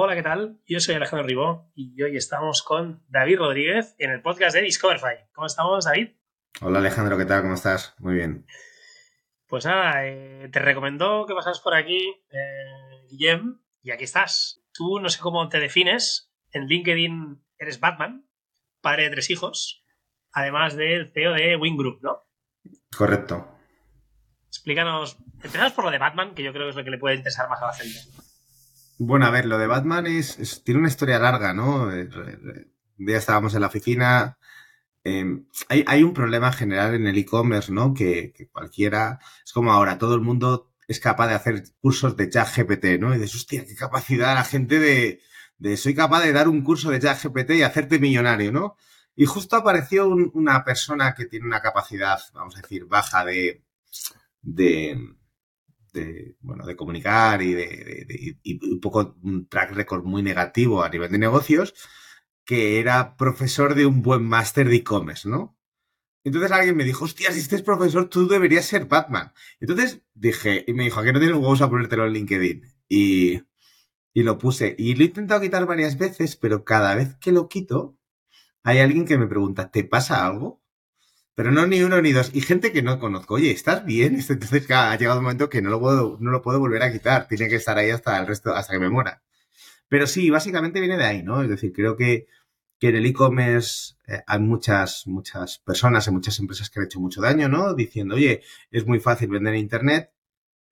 Hola, ¿qué tal? Yo soy Alejandro Ribó y hoy estamos con David Rodríguez en el podcast de Discoverify. ¿Cómo estamos, David? Hola, Alejandro, ¿qué tal? ¿Cómo estás? Muy bien. Pues nada, eh, te recomendó que pasas por aquí, eh, Guillem, y aquí estás. Tú no sé cómo te defines. En LinkedIn eres Batman, padre de tres hijos, además del CEO de Wing Group, ¿no? Correcto. Explícanos. Empezamos por lo de Batman, que yo creo que es lo que le puede interesar más a la gente. Bueno, a ver, lo de Batman es, tiene una historia larga, ¿no? Eh, un día estábamos en la oficina. Em, hay, un problema general en el e-commerce, ¿no? Que, cualquiera, es como ahora, todo el mundo es capaz de hacer cursos de chat GPT, ¿no? Y dices, hostia, qué capacidad la gente de, de soy capaz de dar un curso de chat GPT y hacerte millonario, ¿no? Y justo apareció una persona que tiene una capacidad, vamos a decir, baja de, de, de, bueno, de comunicar y, de, un poco un track record muy negativo a nivel de negocios, que era profesor de un buen máster de e-commerce, ¿no? Entonces alguien me dijo, hostia, si este es profesor, tú deberías ser Batman. Entonces dije, y me dijo, ¿a qué no tienes huevos a ponértelo en LinkedIn? Y, y lo puse. Y lo he intentado quitar varias veces, pero cada vez que lo quito, hay alguien que me pregunta, ¿te pasa algo? Pero no ni uno ni dos. Y gente que no conozco. Oye, ¿estás bien? Entonces ha llegado un momento que no lo puedo, no lo puedo volver a quitar. Tiene que estar ahí hasta el resto, hasta que me muera. Pero sí, básicamente viene de ahí, ¿no? Es decir, creo que, que en el e-commerce eh, hay muchas, muchas personas, y muchas empresas que han hecho mucho daño, ¿no? Diciendo, oye, es muy fácil vender en Internet,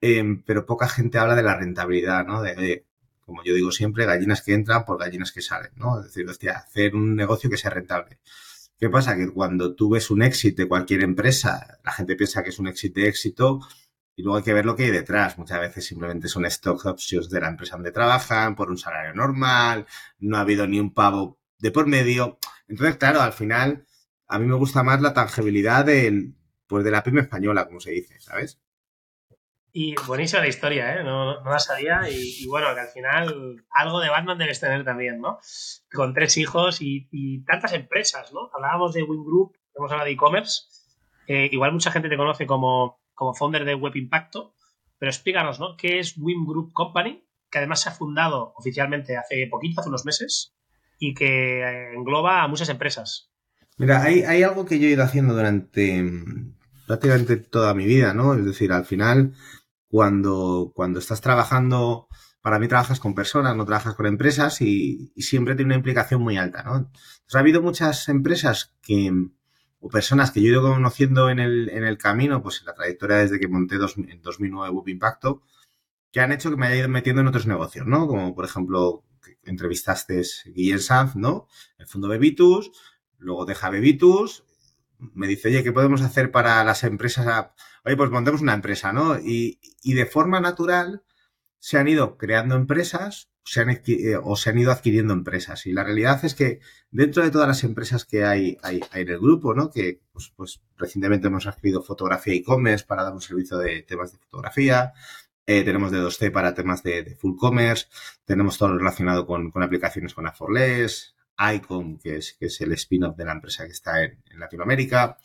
em, pero poca gente habla de la rentabilidad, ¿no? De, como yo digo siempre, gallinas que entran por gallinas que salen, ¿no? Es decir, hostia, hacer un negocio que sea rentable. ¿Qué pasa? Que cuando tú ves un éxito de cualquier empresa, la gente piensa que es un éxito de éxito y luego hay que ver lo que hay detrás. Muchas veces simplemente son stock options de la empresa donde trabajan por un salario normal, no ha habido ni un pavo de por medio. Entonces, claro, al final a mí me gusta más la tangibilidad del, pues de la pyme española, como se dice, ¿sabes? Y buenísima la historia, ¿eh? No, la sabía. Y, bueno, que al final algo de Batman debes tener también, ¿no? Con tres hijos y, tantas empresas, ¿no? Hablábamos de Wing Group, hemos hablado de e-commerce. Eh, igual mucha gente te conoce como, como founder de Web Impacto, pero explícanos, ¿no? ¿Qué es Wing Group Company? Que además se ha fundado oficialmente hace poquito, hace unos meses, y que eh, engloba a muchas empresas. Mira, hay, hay algo que yo he ido haciendo durante mm, prácticamente toda mi vida, ¿no? Es decir, al final cuando, cuando estás trabajando, para mí trabajas con personas, no trabajas con empresas y, siempre tiene una implicación muy alta, ¿no? Entonces, ha habido muchas empresas que, o personas que yo he ido conociendo en el, en el camino, pues en la trayectoria desde que monté dos, en 2009 Web Impacto, que han hecho que me haya ido metiendo en otros negocios, ¿no? Como por ejemplo, entrevistaste Guillén Sanz, ¿no? El fondo Bebitus, luego deja Bebitus, me dice, oye, ¿qué podemos hacer para las empresas? Oye, pues montemos una empresa, ¿no? Y, de forma natural se han ido creando empresas se han, eh, o se han ido adquiriendo empresas. Y la realidad es que dentro de todas las empresas que hay, hay, en el grupo, ¿no? Que pues, pues recientemente hemos adquirido fotografía e-commerce para dar un servicio de temas de fotografía. Eh, tenemos de 2C para temas de, full commerce. Tenemos todo relacionado con, con aplicaciones con Aforless, ICOM, que es, que es el spin-off de la empresa que está en, Latinoamérica,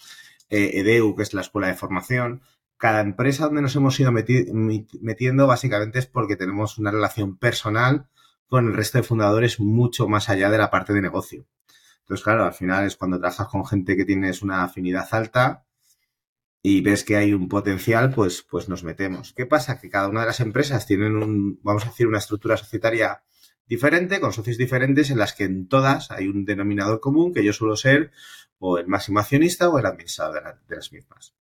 eh, EDEU, que es la escuela de formación. Cada empresa donde nos hemos ido metiendo básicamente es porque tenemos una relación personal con el resto de fundadores mucho más allá de la parte de negocio. Entonces, claro, al final es cuando trabajas con gente que tienes una afinidad alta y ves que hay un potencial, pues, pues nos metemos. ¿Qué pasa? Que cada una de las empresas tienen un, vamos a decir, una estructura societaria diferente, con socios diferentes, en las que en todas hay un denominador común, que yo suelo ser o el máximo accionista o el administrador de, las mismas.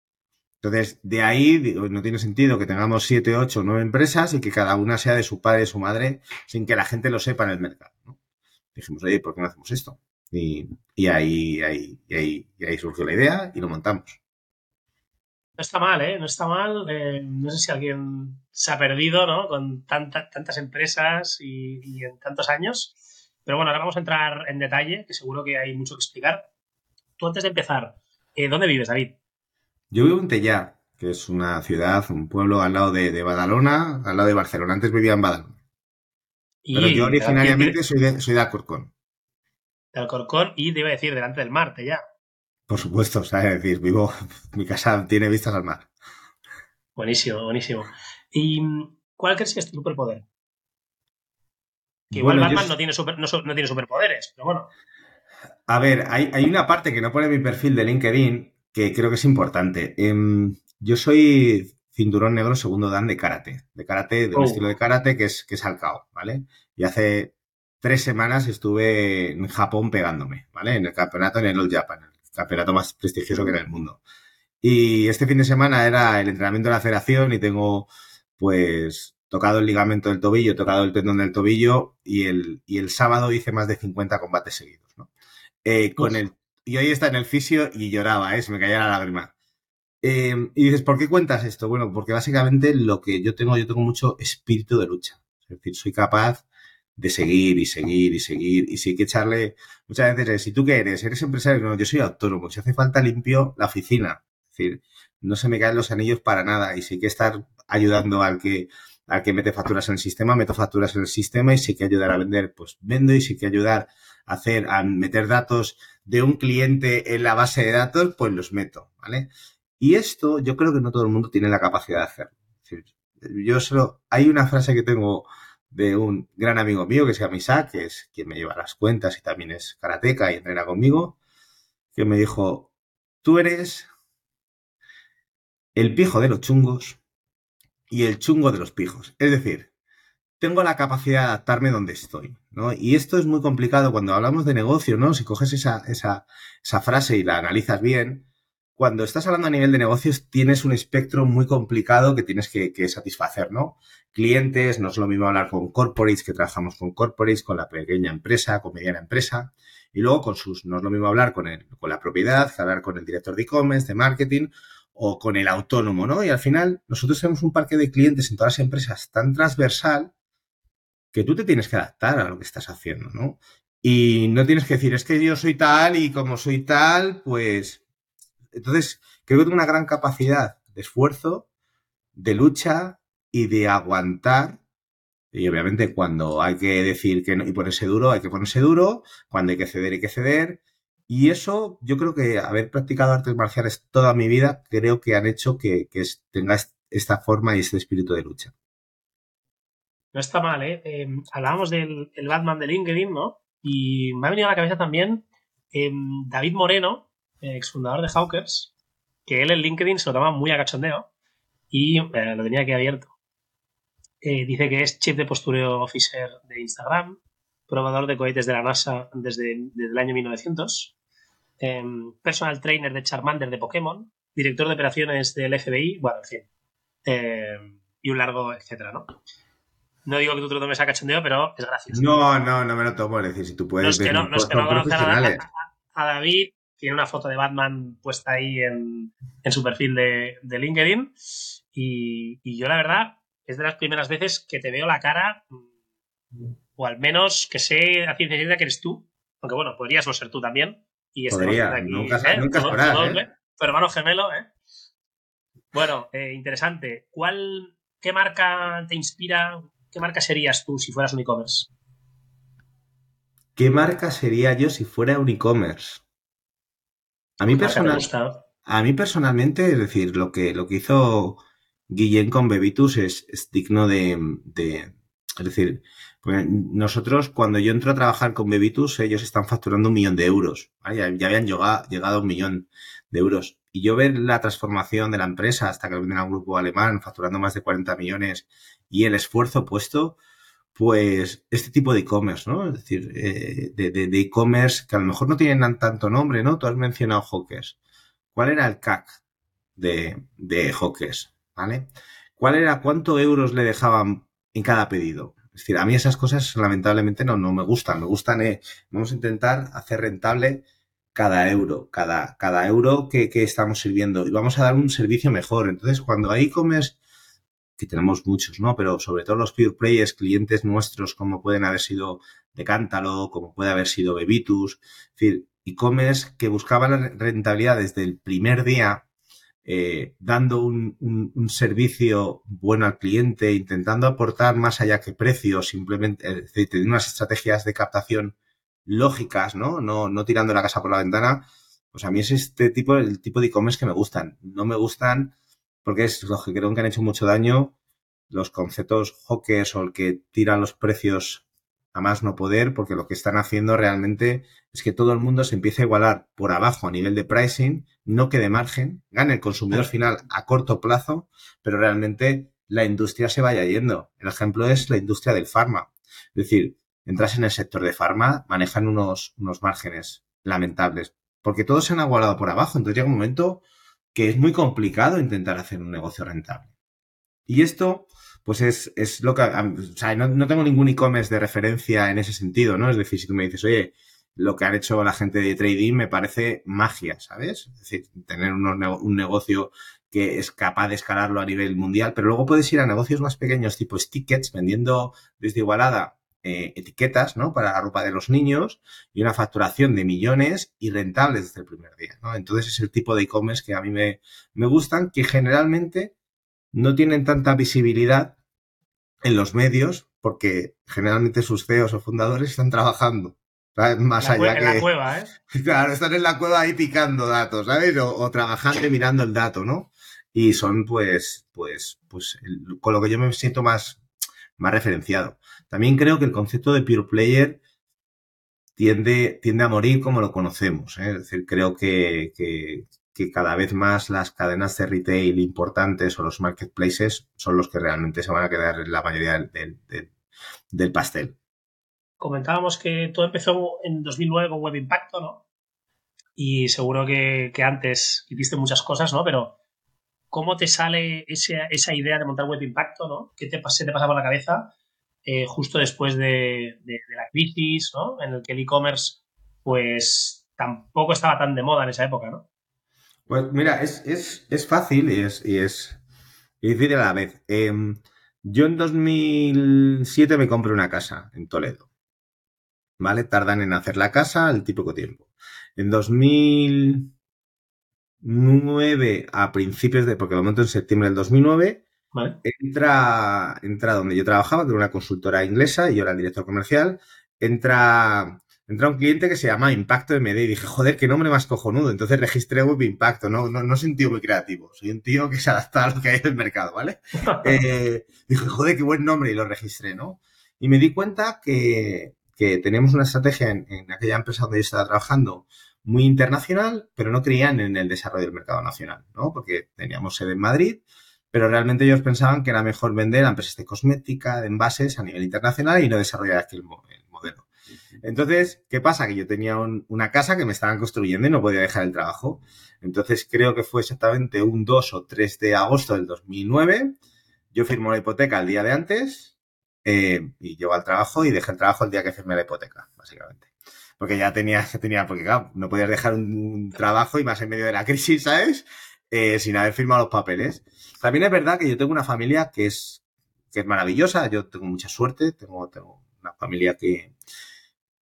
Entonces, de ahí no tiene sentido que tengamos siete, ocho, nueve empresas y que cada una sea de su padre y su madre sin que la gente lo sepa en el mercado. Dijimos, oye, ¿por qué no hacemos esto? Y, ahí, ahí, ahí, y ahí surgió la idea y lo montamos. No está mal, ¿eh? No está mal. Eh, no sé si alguien se ha perdido, ¿no? Con tantas empresas y, en tantos años. Pero bueno, ahora vamos a entrar en detalle, que seguro que hay mucho que explicar. Tú antes de empezar, eh, ¿dónde vives, David? Yo vivo en Tellá, que es una ciudad, un pueblo al lado de, Badalona, al lado de Barcelona. Antes vivía en Badalona. Pero yo originariamente soy de, soy de Alcorcón. De Alcorcón y te iba a decir, delante del mar, Tellá. Por supuesto, o sea, es decir, vivo, mi casa tiene vistas al mar. Buenísimo, buenísimo. ¿Y cuál crees que es tu superpoder? Que igual Batman no, tiene no, tiene superpoderes, pero bueno. A ver, hay, una parte que no pone mi perfil de LinkedIn que creo que es importante. Em, yo soy cinturón negro segundo dan de karate, de karate, de un oh. estilo de karate que es, que es Alcao, ¿vale? Y hace tres semanas estuve en Japón pegándome, ¿vale? En el campeonato en el All Japan, campeonato más prestigioso que en el mundo. Y este fin de semana era el entrenamiento de la federación y tengo, pues, tocado el ligamento del tobillo, tocado el tendón del tobillo y el, y el sábado hice más de 50 combates seguidos, ¿no? Eh, con el, y hoy está en el fisio y lloraba, ¿eh? Se me caía la lágrima. Eh, y dices, ¿por qué cuentas esto? Bueno, porque básicamente lo que yo tengo, yo tengo mucho espíritu de lucha. Es decir, soy capaz de seguir y seguir y seguir. Y si hay que echarle, muchas veces, si tú qué eres, eres empresario, no, yo soy autónomo. Si hace falta limpio la oficina. Es decir, no se me caen los anillos para nada. Y si hay que estar ayudando al que, al que mete facturas en el sistema, meto facturas en el sistema. Y hay que ayudar a vender, pues vendo. Y hay que ayudar a hacer, a meter datos de un cliente en la base de datos, pues los meto, ¿vale? Y esto yo creo que no todo el mundo tiene la capacidad de hacerlo. yo solo, hay una frase que tengo de un gran amigo mío que se llama Isaac, que es quien me lleva las cuentas y también es karateca y entrena conmigo, que me dijo, tú eres el pijo de los chungos y el chungo de los pijos. Es decir, tengo la capacidad de adaptarme donde estoy, ¿no? Y esto es muy complicado cuando hablamos de negocio, ¿no? Si coges esa, esa, esa frase y la analizas bien, cuando estás hablando a nivel de negocios tienes un espectro muy complicado que tienes que, satisfacer, ¿no? Clientes, no es lo mismo hablar con corporates, que trabajamos con corporates, con la pequeña empresa, con mediana empresa, y luego con sus, no es lo mismo hablar con, el, con la propiedad, hablar con el director de e-commerce, de marketing, o con el autónomo, ¿no? Y al final nosotros tenemos un parque de clientes en todas las empresas tan transversal que tú te tienes que adaptar a lo que estás haciendo, ¿no? Y no tienes que decir, es que yo soy tal y como soy tal, pues entonces, creo que tengo una gran capacidad de esfuerzo, de lucha y de aguantar. Y obviamente cuando hay que decir que no y ponerse duro, hay que ponerse duro. Cuando hay que ceder, hay que ceder. Y eso, yo creo que haber practicado artes marciales toda mi vida, creo que han hecho que, tenga esta forma y este espíritu de lucha. No está mal, ¿eh? Em, hablábamos del Batman de LinkedIn, ¿no? Y me ha venido a la cabeza también em, David Moreno, exfundador de Hawkers, que él en LinkedIn se lo toma muy a cachondeo y eh, lo tenía aquí abierto. Eh, dice que es chip de postureo officer de Instagram, probador de cohetes de la NASA desde, el año 1900, em, personal trainer de Charmander de Pokémon, director de operaciones del FBI, bueno, en fin, em, y un largo etcétera, ¿no? No digo que tú te lo tomes a cachondeo, pero es gracioso. No, no, no me lo tomo. Es decir, si tú puedes. No es que no, no, es que no a, David, tiene una foto de Batman puesta ahí en, su perfil de, LinkedIn. Y, yo, la verdad, es de las primeras veces que te veo la cara, o al menos que sé a ciencia cierta que eres tú. Aunque bueno, podrías no ser tú también. Y Podría, aquí, nunca, ¿eh? nunca ¿eh? Tu hermano gemelo, ¿eh? Bueno, eh, interesante. ¿Cuál, qué marca te inspira? ¿Qué marca serías tú si fueras un e-commerce? ¿Qué marca sería yo si fuera un e-commerce? A mí, personal, a mí personalmente, es decir, lo que, lo que hizo Guillén con Bebitus es, digno de, Es decir, pues, nosotros cuando yo entro a trabajar con Bebitus, ellos están facturando un millón de euros. Ya, habían llegado, llegado, a un millón de euros. Y yo ver la transformación de la empresa hasta que lo venden a un grupo alemán facturando más de 40 millones y el esfuerzo puesto, pues este tipo de e-commerce, ¿no? Es decir, eh, de e-commerce que a lo mejor no tienen tanto nombre, ¿no? Tú has mencionado Hawkers. ¿Cuál era el CAC de, de Hawkers? ¿Vale? ¿Cuál era, cuánto euros le dejaban en cada pedido? Es decir, a mí esas cosas lamentablemente no, no me gustan. Me gustan, eh, vamos a intentar hacer rentable cada euro, cada, cada euro que, que estamos sirviendo y vamos a dar un servicio mejor. Entonces, cuando hay e-commerce que tenemos muchos, ¿no? Pero sobre todo los pure players, clientes nuestros, como pueden haber sido Decántalo, como puede haber sido Bebitus, es decir, e-commerce que buscaban rentabilidad desde el primer día, eh, dando un, servicio bueno al cliente, intentando aportar más allá que precio, simplemente, es decir, teniendo unas estrategias de captación lógicas, ¿no? No, no tirando la casa por la ventana. Pues a mí es este tipo, el tipo de e-commerce que me gustan. No me gustan porque es los que creo que han hecho mucho daño, los conceptos hawkers o el que tiran los precios a más no poder, porque lo que están haciendo realmente es que todo el mundo se empiece a igualar por abajo a nivel de pricing, no quede margen, gane el consumidor final a corto plazo, pero realmente la industria se vaya yendo. El ejemplo es la industria del farma. Es decir, entras en el sector de farma, manejan unos, unos márgenes lamentables, porque todos se han igualado por abajo. Entonces llega un momento que es muy complicado intentar hacer un negocio rentable. Y esto, pues es, es lo que, o sea, no, no tengo ningún e-commerce de referencia en ese sentido, ¿no? Es decir, si tú me dices, oye, lo que han hecho la gente de trading me parece magia, ¿sabes? Es decir, tener un negocio que es capaz de escalarlo a nivel mundial, pero luego puedes ir a negocios más pequeños tipo tickets vendiendo desde Igualada eh, etiquetas, ¿no? Para la ropa de los niños y una facturación de millones y rentables desde el primer día, ¿no? Entonces es el tipo de e-commerce que a mí me, me gustan, que generalmente no tienen tanta visibilidad en los medios porque generalmente sus CEOs o fundadores están trabajando. Más allá que. En la cueva, ¿eh? Claro, están en la cueva ahí picando datos, ¿sabes? O, trabajando y mirando el dato, ¿no? Y son, pues, pues, pues, con lo que yo me siento más, más referenciado. También creo que el concepto de pure player tiende, tiende a morir como lo conocemos. ¿eh? Es decir, creo que, que, cada vez más las cadenas de retail importantes o los marketplaces son los que realmente se van a quedar en la mayoría del, del, pastel. Comentábamos que todo empezó en 2009 con Web Impacto, ¿no? Y seguro que, que antes hiciste muchas cosas, ¿no? Pero ¿cómo te sale esa, esa idea de montar Web Impacto, ¿no? ¿Qué te, te pasa por la cabeza? Eh, justo después de, la crisis, ¿no? En el que el e-commerce, pues, tampoco estaba tan de moda en esa época, ¿no? Pues mira, es, fácil y es, y es a la vez. Em, yo en 2007 me compré una casa en Toledo. ¿Vale? Tardan en hacer la casa el típico tiempo. En 2009, a principios de, porque lo monto en septiembre del 2009, Entra, entra donde yo trabajaba, de una consultora inglesa, y yo era el director comercial. Entra, entra un cliente que se llama Impacto MD y dije, joder, qué nombre más cojonudo. Entonces registré Web Impacto, no, no, no soy un tío muy creativo, soy un tío que se adapta a lo que hay en el mercado, ¿vale? eh, dije, joder, qué buen nombre y lo registré, ¿no? Y me di cuenta que, que teníamos una estrategia en, en, aquella empresa donde yo estaba trabajando muy internacional, pero no creían en el desarrollo del mercado nacional, ¿no? Porque teníamos sede en Madrid, pero realmente ellos pensaban que era mejor vender a empresas de cosmética, de envases a nivel internacional y no desarrollar aquí el, modelo. Entonces, ¿qué pasa? Que yo tenía una casa que me estaban construyendo y no podía dejar el trabajo. Entonces, creo que fue exactamente un 2 o 3 de agosto del 2009. Yo firmo la hipoteca el día de antes eh, y llego al trabajo y dejé el trabajo el día que firmé la hipoteca, básicamente. Porque ya tenía, ya tenía, porque claro, no podías dejar un, trabajo y más en medio de la crisis, ¿sabes? Eh, sin haber firmado los papeles. También es verdad que yo tengo una familia que es, que es maravillosa, yo tengo mucha suerte, tengo, tengo una familia que,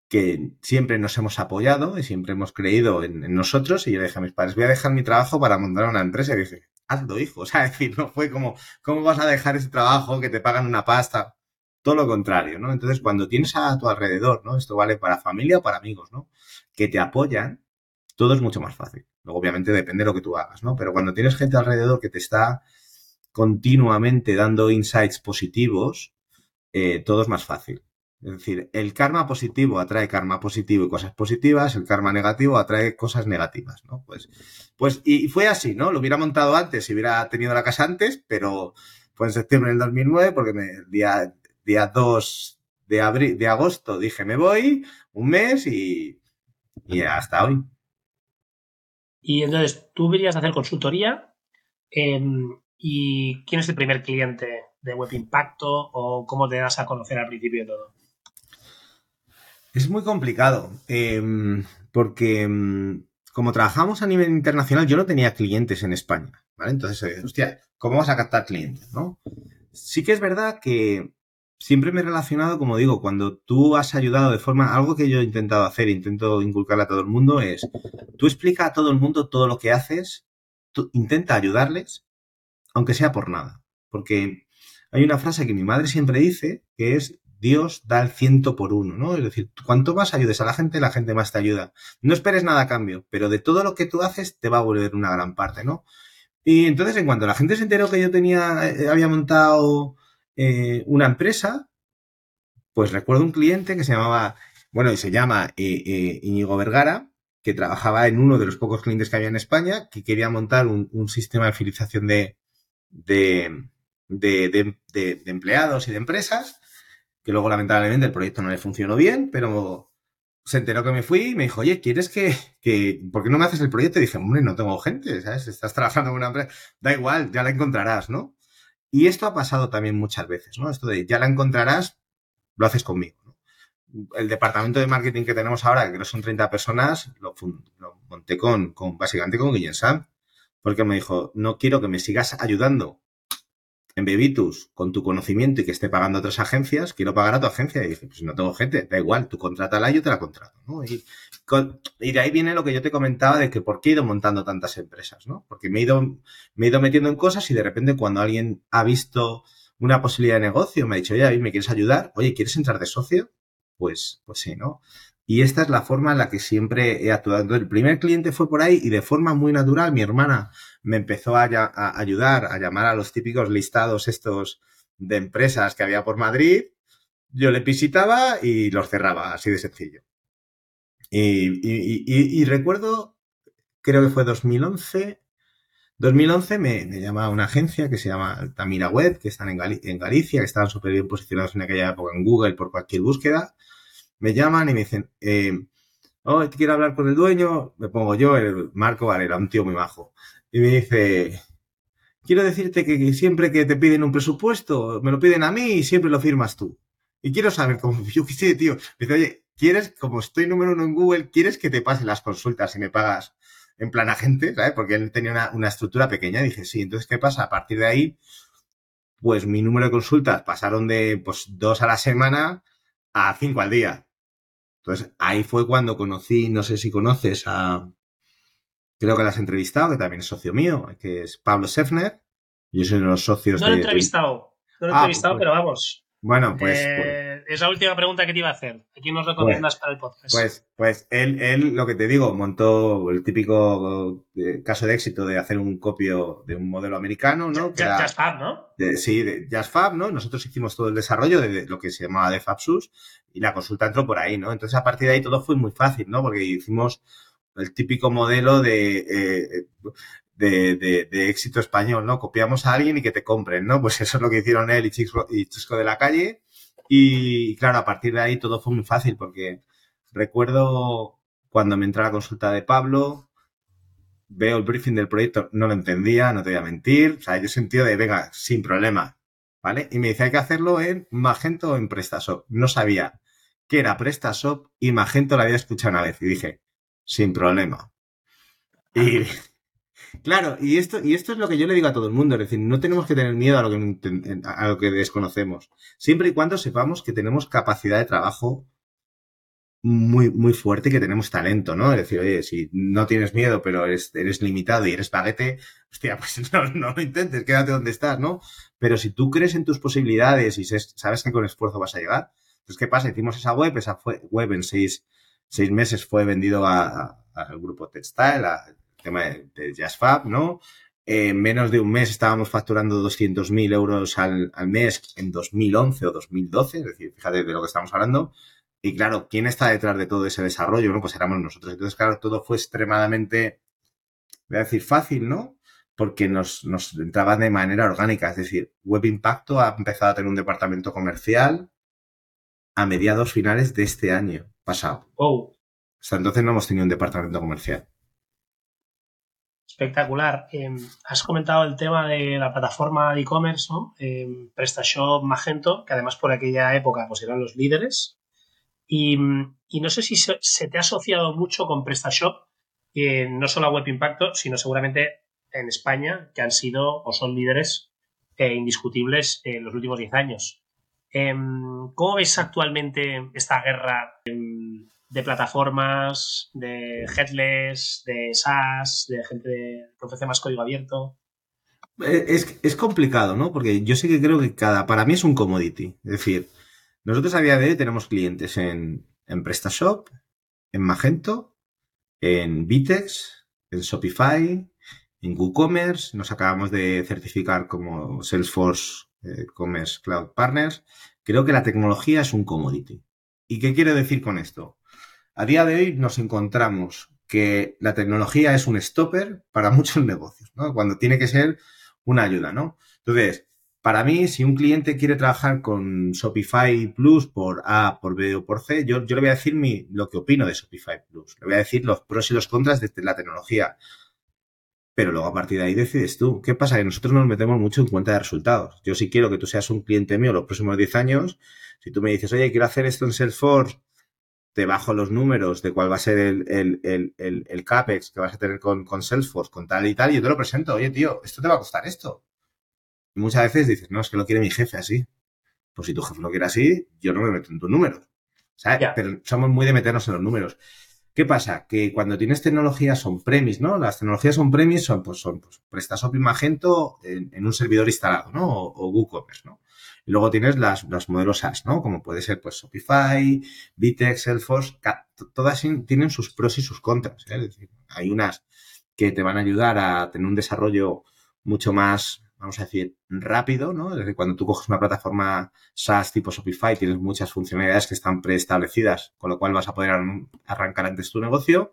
que siempre nos hemos apoyado y siempre hemos creído en, nosotros y yo le dije a mis padres, voy a dejar mi trabajo para montar una empresa y dije, hazlo hijo, o sea, es decir, no fue como, ¿cómo vas a dejar ese trabajo que te pagan una pasta? Todo lo contrario, ¿no? Entonces, cuando tienes a tu alrededor, ¿no? Esto vale para familia o para amigos, ¿no? Que te apoyan, todo es mucho más fácil. Luego, obviamente, depende de lo que tú hagas, ¿no? Pero cuando tienes gente alrededor que te está continuamente dando insights positivos, eh, todo es más fácil. Es decir, el karma positivo atrae karma positivo y cosas positivas, el karma negativo atrae cosas negativas, ¿no? Pues, pues y fue así, ¿no? Lo hubiera montado antes si hubiera tenido la casa antes, pero fue en septiembre del 2009 porque día, día 2 de, abril, de agosto dije me voy, un mes y, y hasta hoy. Y entonces, tú venías a hacer consultoría. Em, ¿Y quién es el primer cliente de Web Impacto o cómo te das a conocer al principio de todo? Es muy complicado em, porque em, como trabajamos a nivel internacional yo no tenía clientes en España, ¿vale? Entonces, eh, hostia, ¿cómo vas a captar clientes, no? Sí que es verdad que siempre me he relacionado, como digo, cuando tú has ayudado de forma, algo que yo he intentado hacer, intento inculcarle a todo el mundo es, tú explica a todo el mundo todo lo que haces, tú intenta ayudarles aunque sea por nada. Porque hay una frase que mi madre siempre dice, que es Dios da el ciento por uno, ¿no? Es decir, cuanto más ayudes a la gente, la gente más te ayuda. No esperes nada a cambio, pero de todo lo que tú haces te va a volver una gran parte, ¿no? Y entonces, en cuanto la gente se enteró que yo tenía, eh, había montado eh, una empresa, pues recuerdo un cliente que se llamaba, bueno, y se llama eh, eh, Íñigo Vergara, que trabajaba en uno de los pocos clientes que había en España, que quería montar un, sistema de fidelización de, de, de, empleados y de empresas, que luego lamentablemente el proyecto no le funcionó bien, pero se enteró que me fui y me dijo, oye, ¿quieres que, que, ¿por qué no me haces el proyecto? Y dije, hombre, no tengo gente, ¿sabes? Estás trabajando en una empresa, da igual, ya la encontrarás, ¿no? Y esto ha pasado también muchas veces, ¿no? Esto de ya la encontrarás, lo haces conmigo. El departamento de marketing que tenemos ahora, que no son 30 personas, lo, monté con, con, básicamente con Guillén Sam, porque me dijo, no quiero que me sigas ayudando en Bebitus con tu conocimiento y que esté pagando a otras agencias, quiero pagar a tu agencia. Y dije, pues no tengo gente, da igual, tú contrátala yo te la contrato. ¿no? Y, y, de ahí viene lo que yo te comentaba de que por qué he ido montando tantas empresas, ¿no? Porque me he ido, me he ido metiendo en cosas y de repente cuando alguien ha visto una posibilidad de negocio, me ha dicho, oye, ¿me quieres ayudar? Oye, ¿quieres entrar de socio? Pues, pues sí, ¿no? Y esta es la forma en la que siempre he actuado. Entonces, el primer cliente fue por ahí y de forma muy natural mi hermana me empezó a, ayudar a llamar a los típicos listados estos de empresas que había por Madrid. Yo le visitaba y los cerraba, así de sencillo. Y, recuerdo, creo que fue 2011, 2011 me, me, llama una agencia que se llama Tamira Web, que están en, en Galicia, que estaban súper bien posicionados en aquella época en Google por cualquier búsqueda me llaman y me dicen, eh, oh, quiero hablar con el dueño, me pongo yo, el Marco vale, era un tío muy bajo. Y me dice, quiero decirte que siempre que te piden un presupuesto, me lo piden a mí y siempre lo firmas tú. Y quiero saber cómo, yo qué sé, tío. Me dice, oye, ¿quieres, como estoy número uno en Google, ¿quieres que te pase las consultas y me pagas en plan agente? ¿Sabes? Porque él tenía una, estructura pequeña. Dije, sí, entonces, ¿qué pasa? A partir de ahí, pues mi número de consultas pasaron de pues, dos a la semana a cinco al día. Entonces, ahí fue cuando conocí, no sé si conoces a, creo que lo has entrevistado, que también es socio mío, que es Pablo Sefner. Yo soy uno de los socios no lo he entrevistado, no lo he ah, entrevistado, pues, pero vamos. Bueno, pues, eh, pues, Es la última pregunta que te iba a hacer. ¿A quién nos recomiendas para el podcast? Pues, pues él, él, lo que te digo, montó el típico eh, caso de éxito de hacer un copio de un modelo americano, ¿no? JazzFab, ¿no? sí, de JazzFab, ¿no? Nosotros hicimos todo el desarrollo de lo que se llamaba DevFabSus y la consulta entró por ahí, ¿no? Entonces, a partir de ahí todo fue muy fácil, ¿no? Porque hicimos el típico modelo de eh, de, de, éxito español, ¿no? Copiamos a alguien y que te compren, ¿no? Pues eso es lo que hicieron él y Chisco, y Chisco de la calle. Y claro, a partir de ahí todo fue muy fácil porque recuerdo cuando me entró la consulta de Pablo, veo el briefing del proyecto, no lo entendía, no te voy a mentir. O sea, yo sentido de, venga, sin problema, ¿vale? Y me dice, hay que hacerlo en Magento o en PrestaShop. No sabía qué era PrestaShop y Magento la había escuchado una vez y dije, sin problema. Y Claro, y esto, y esto es lo que yo le digo a todo el mundo, es decir, no tenemos que tener miedo a lo que, a desconocemos, siempre y cuando sepamos que tenemos capacidad de trabajo muy, muy fuerte y que tenemos talento, ¿no? Es decir, oye, si no tienes miedo, pero eres, limitado y eres paguete, hostia, pues no, no lo intentes, quédate donde estás, ¿no? Pero si tú crees en tus posibilidades y sabes que con esfuerzo vas a llegar, pues ¿qué pasa? Hicimos esa web, esa web en seis, seis meses fue vendido al grupo Textile, a, tema de, de JazzFab, ¿no? En menos de un mes estábamos facturando 200.000 euros al, mes en 2011 o 2012, es decir, fíjate de lo que estamos hablando. Y claro, ¿quién está detrás de todo ese desarrollo? Bueno, pues éramos nosotros. Entonces, claro, todo fue extremadamente, voy a decir, fácil, ¿no? Porque nos, nos entraba de manera orgánica. Es decir, Web Impacto ha empezado a tener un departamento comercial a mediados finales de este año pasado. Oh. Hasta entonces no hemos tenido un departamento comercial. Espectacular. Em, has comentado el tema de la plataforma de e-commerce, ¿no? Eh, PrestaShop, Magento, que además por aquella época pues eran los líderes. Y, no sé si se, te ha asociado mucho con PrestaShop, no solo a Web Impacto, sino seguramente en España, que han sido o son líderes eh, indiscutibles en los últimos 10 años. Em, ¿Cómo ves actualmente esta guerra de plataformas, de headless, de SaaS, de gente que ofrece más código abierto. Eh, es, complicado, ¿no? Porque yo sí que creo que cada, para mí es un commodity. Es decir, nosotros a día de hoy tenemos clientes en, en PrestaShop, en Magento, en Vitex, en Shopify, en WooCommerce. Nos acabamos de certificar como Salesforce eh, Commerce Cloud Partners. Creo que la tecnología es un commodity. ¿Y qué quiero decir con esto? A día de hoy nos encontramos que la tecnología es un stopper para muchos negocios, ¿no? Cuando tiene que ser una ayuda, ¿no? Entonces, para mí, si un cliente quiere trabajar con Shopify Plus por A, por B o por C, yo, yo le voy a decir mi, lo que opino de Shopify Plus. Le voy a decir los pros y los contras de la tecnología. Pero luego a partir de ahí decides tú. ¿Qué pasa? Que nosotros nos metemos mucho en cuenta de resultados. Yo si quiero que tú seas un cliente mío los próximos 10 años, si tú me dices, oye, quiero hacer esto en Salesforce, te bajo los números de cuál va a ser el, el, el, el CAPEX que vas a tener con, con, Salesforce, con tal y tal, y yo te lo presento. Oye, tío, esto te va a costar esto. Y muchas veces dices, no, es que lo quiere mi jefe así. Pues si tu jefe lo quiere así, yo no me meto en tus números. ¿Sabes? Pero somos muy de meternos en los números. ¿Qué pasa? Que cuando tienes tecnologías son premis, ¿no? Las tecnologías son premis son, pues, son pues, PrestaShop y Magento en, un servidor instalado, ¿no? O, WooCommerce, ¿no? Y luego tienes las, los modelos SaaS, ¿no? Como puede ser, pues, Shopify, Vitex, Salesforce, todas tienen sus pros y sus contras, ¿eh? Es decir, hay unas que te van a ayudar a tener un desarrollo mucho más vamos a decir, rápido, ¿no? Desde cuando tú coges una plataforma SaaS tipo Shopify, tienes muchas funcionalidades que están preestablecidas, con lo cual vas a poder arrancar antes tu negocio,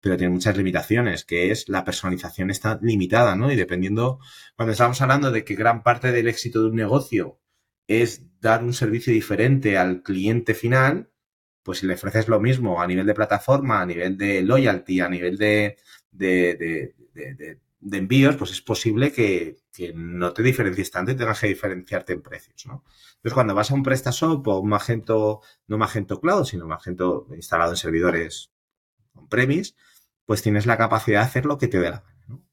pero tiene muchas limitaciones, que es la personalización está limitada, ¿no? Y dependiendo, cuando estamos hablando de que gran parte del éxito de un negocio es dar un servicio diferente al cliente final, pues si le ofreces lo mismo a nivel de plataforma, a nivel de loyalty, a nivel de, envíos, pues es posible que, no te diferencies tanto y tengas que diferenciarte en precios, ¿no? Entonces, cuando vas a un PrestaShop o un Magento, no Magento Cloud, sino Magento instalado en servidores on-premise, pues tienes la capacidad de hacer lo que te dé la gana, ¿no?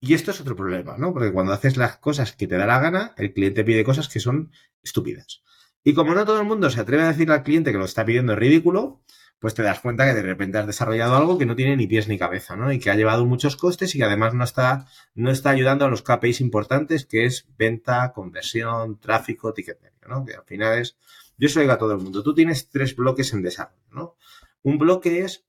Y esto es otro problema, ¿no? Porque cuando haces las cosas que te da la gana, el cliente pide cosas que son estúpidas. Y como no todo el mundo se atreve a decirle al cliente que lo está pidiendo es ridículo, pues te das cuenta que de repente has desarrollado algo que no tiene ni pies ni cabeza, ¿no? Y que ha llevado muchos costes y que además no está, no está ayudando a los KPIs importantes, que es venta, conversión, tráfico, ticket ¿no? Que al final es, yo digo a todo el mundo, tú tienes tres bloques en desarrollo, ¿no? Un bloque es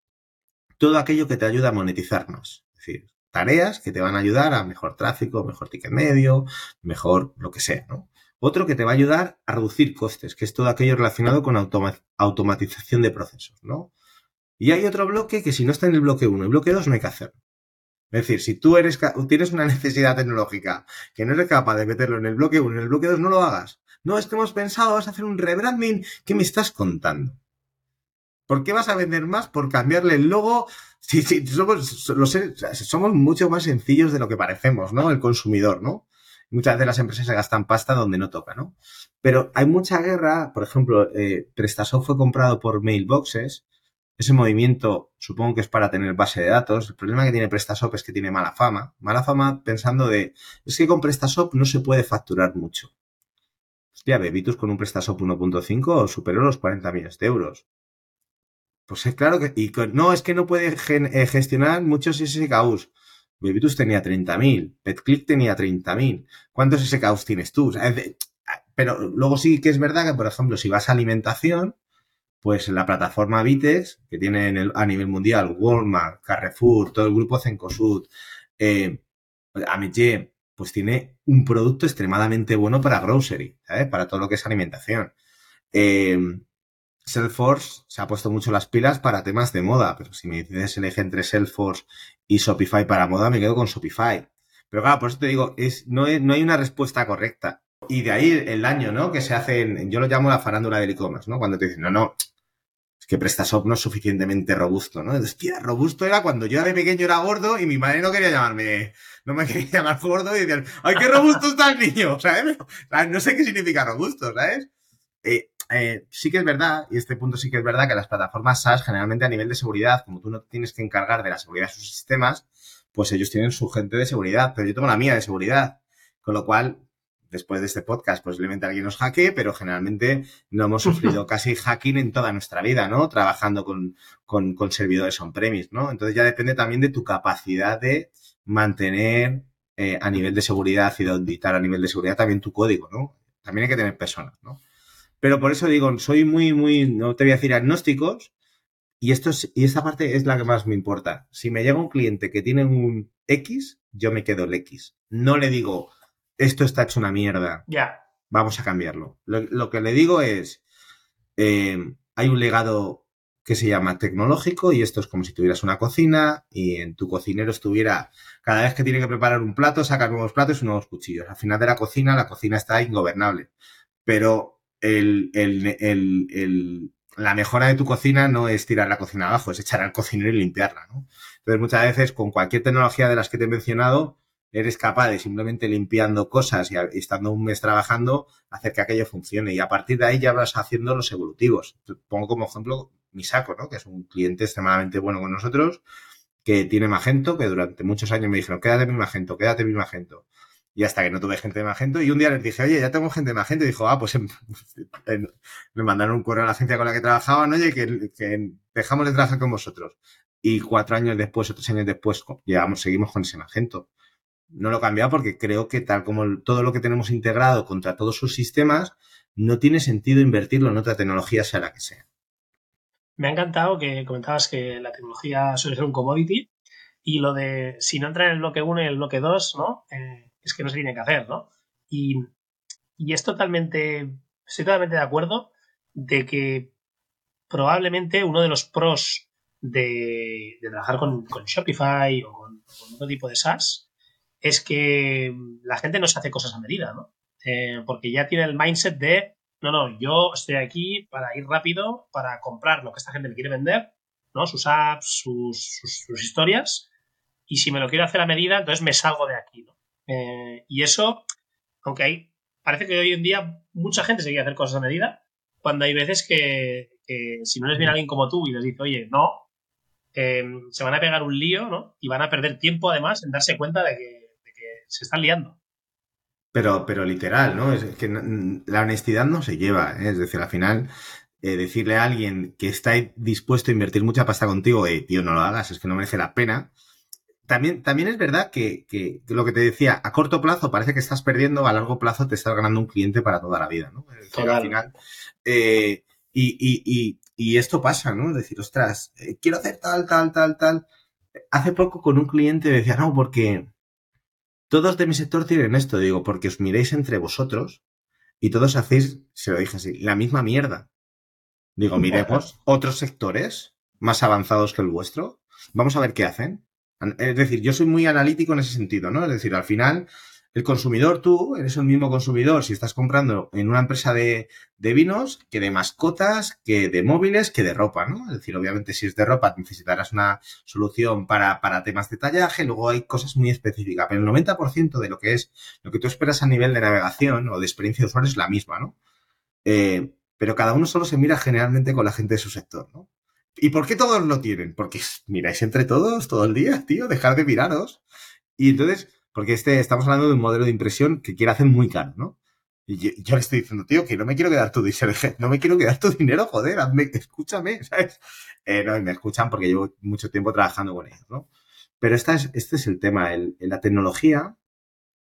todo aquello que te ayuda a monetizar más, es decir, tareas que te van a ayudar a mejor tráfico, mejor ticket medio, mejor lo que sea, ¿no? Otro que te va a ayudar a reducir costes, que es todo aquello relacionado con automatización de procesos, ¿no? Y hay otro bloque que si no está en el bloque 1 y bloque 2 no hay que hacerlo. Es decir, si tú eres, tienes una necesidad tecnológica que no eres capaz de meterlo en el bloque 1 y en el bloque 2, no lo hagas. No, es que hemos pensado, vas a hacer un rebranding. ¿Qué me estás contando? ¿Por qué vas a vender más por cambiarle el logo? Si, somos, somos mucho más sencillos de lo que parecemos, ¿no? El consumidor, ¿no? muchas veces las empresas se gastan pasta donde no toca, ¿no? Pero hay mucha guerra, por ejemplo, eh, PrestaShop fue comprado por Mailboxes, ese movimiento supongo que es para tener base de datos. El problema que tiene PrestaShop es que tiene mala fama. Mala fama pensando de, es que con PrestaShop no se puede facturar mucho. Hostia, Bebitus con un PrestaShop 1.5 superó los 40 millones de euros. Pues es claro que, y no, es que no puede eh, gestionar muchos SKUs. Bebitus tenía 30.000, PetClick tenía 30.000. ¿Cuántos SKUs tienes tú? pero luego sí que es verdad que, por ejemplo, si vas a alimentación, pues la plataforma Vitex, que tiene a nivel mundial Walmart, Carrefour, todo el grupo Cencosud, eh, pues tiene un producto extremadamente bueno para grocery, ¿sabes? Para todo lo que es alimentación. Eh, Salesforce se ha puesto mucho las pilas para temas de moda, pero si me dices eje entre Salesforce y Shopify para moda, me quedo con Shopify. Pero claro, por eso te digo, es, no, no hay una respuesta correcta. Y de ahí el año, ¿no? Que se hace, yo lo llamo la farándula del e-commerce, ¿no? Cuando te dicen, no, no, es que PrestaShop no es suficientemente robusto, ¿no? Hostia, robusto era cuando yo de pequeño era gordo y mi madre no quería llamarme, no me quería llamar gordo y decían, ¡ay, qué robusto está el niño! ¿Sabes? No sé qué significa robusto, ¿sabes? Eh, eh, sí que es verdad, y este punto sí que es verdad, que las plataformas SaaS generalmente a nivel de seguridad, como tú no tienes que encargar de la seguridad de sus sistemas, pues ellos tienen su gente de seguridad, pero yo tengo la mía de seguridad. Con lo cual, después de este podcast, posiblemente alguien nos hackee, pero generalmente no hemos sufrido casi hacking en toda nuestra vida, ¿no? Trabajando con, con, servidores on-premise, ¿no? Entonces ya depende también de tu capacidad de mantener eh, a nivel de seguridad y de auditar a nivel de seguridad también tu código, ¿no? También hay que tener personas, ¿no? Pero por eso digo, soy muy, muy, no te voy a decir agnósticos, y, esto es, y esta parte es la que más me importa. Si me llega un cliente que tiene un X, yo me quedo el X. No le digo, esto está hecho una mierda. Ya. vamos a cambiarlo. Lo, que le digo es, eh, hay un legado que se llama tecnológico y esto es como si tuvieras una cocina y en tu cocinero estuviera, cada vez que tiene que preparar un plato, saca nuevos platos y nuevos cuchillos. Al final de la cocina, la cocina está ingobernable. Pero la mejora de tu cocina no es tirar la cocina abajo, es echar al cocinero y limpiarla. ¿no? Entonces muchas veces con cualquier tecnología de las que te he mencionado, eres capaz de simplemente limpiando cosas y estando un mes trabajando, hacer que aquello funcione. Y a partir de ahí ya vas haciendo los evolutivos. Pongo como ejemplo mi saco, ¿no? Que es un cliente extremadamente bueno con nosotros, que tiene Magento, que durante muchos años me dijeron, quédate mi Magento, quédate mi Magento. Y hasta que no tuve gente de Magento, y un día les dije, oye, ya tengo gente de Magento, y dijo, ah, pues me mandaron un correo a la agencia con la que trabajaban, oye, que, dejamos de trabajar con vosotros. Y cuatro años después, otros años después, llegamos, seguimos con ese Magento no lo he cambiado porque creo que tal como todo lo que tenemos integrado contra todos sus sistemas, no tiene sentido invertirlo en otra tecnología, sea la que sea. Me ha encantado que comentabas que la tecnología suele ser un commodity y lo de si no entra en el bloque 1 y el bloque 2, ¿no? Eh, es que no se tiene que hacer, ¿no? Y, es totalmente, estoy totalmente de acuerdo de que probablemente uno de los pros de, trabajar con, Shopify o con, otro tipo de SaaS es que la gente no se hace cosas a medida, ¿no? Eh, porque ya tiene el mindset de, no, no, yo estoy aquí para ir rápido, para comprar lo que esta gente me quiere vender, ¿no? Sus apps, sus, sus, historias, y si me lo quiero hacer a medida, entonces me salgo de aquí, ¿no? Eh, y eso, aunque hay, parece que hoy en día mucha gente se quiere hacer cosas a medida, cuando hay veces que, si no les viene alguien como tú y les dice, oye, no, eh, se van a pegar un lío, ¿no? Y van a perder tiempo además en darse cuenta de que se están liando. Pero, pero literal, ¿no? Es que la honestidad no se lleva, ¿eh? es decir, al final eh, decirle a alguien que está dispuesto a invertir mucha pasta contigo, eh, tío, no lo hagas, es que no merece la pena. También, también es verdad que, que, lo que te decía, a corto plazo parece que estás perdiendo, a largo plazo te estás ganando un cliente para toda la vida, ¿no? al final. Eh, y, y, y, y, esto pasa, ¿no? Es decir, ostras, quiero hacer tal, tal, tal, tal. Hace poco con un cliente decía, no, porque todos de mi sector tienen esto, digo, porque os miréis entre vosotros y todos hacéis, se lo dije así, la misma mierda. Digo, miremos otros sectores más avanzados que el vuestro, vamos a ver qué hacen. Es decir, yo soy muy analítico en ese sentido, ¿no? Es decir, al final el consumidor, tú eres el mismo consumidor si estás comprando en una empresa de, vinos que de mascotas, que de móviles, que de ropa, ¿no? Es decir, obviamente si es de ropa necesitarás una solución para, temas de tallaje, luego hay cosas muy específicas, pero el 90% de lo que es, lo que tú esperas a nivel de navegación o de experiencia de usuario es la misma, ¿no? Eh, pero cada uno solo se mira generalmente con la gente de su sector, ¿no? ¿Y por qué todos lo tienen? Porque miráis entre todos todo el día, tío, dejar de miraros. Y entonces, porque este, estamos hablando de un modelo de impresión que quiere hacer muy caro, ¿no? Y yo, le estoy diciendo, tío, que no me quiero quedar tu dinero, no me quiero quedar tu dinero, joder, escúchame, ¿sabes? Eh, no, me escuchan porque llevo mucho tiempo trabajando con ellos, ¿no? Pero esta es, este es el tema, la tecnología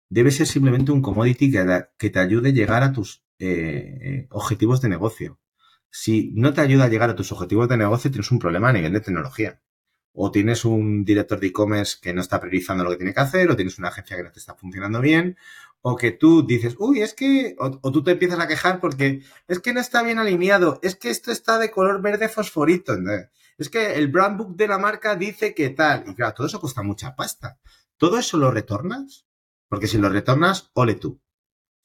debe ser simplemente un commodity que, te ayude a llegar a tus eh, objetivos de negocio. Si no te ayuda a llegar a tus objetivos de negocio, tienes un problema a nivel de tecnología o tienes un director de e-commerce que no está priorizando lo que tiene que hacer, o tienes una agencia que no te está funcionando bien, o que tú dices, uy, es que, o, tú te empiezas a quejar porque es que no está bien alineado, es que esto está de color verde fosforito, es que el brand book de la marca dice que tal, y claro, todo eso cuesta mucha pasta. ¿Todo eso lo retornas? Porque si lo retornas, ole tú.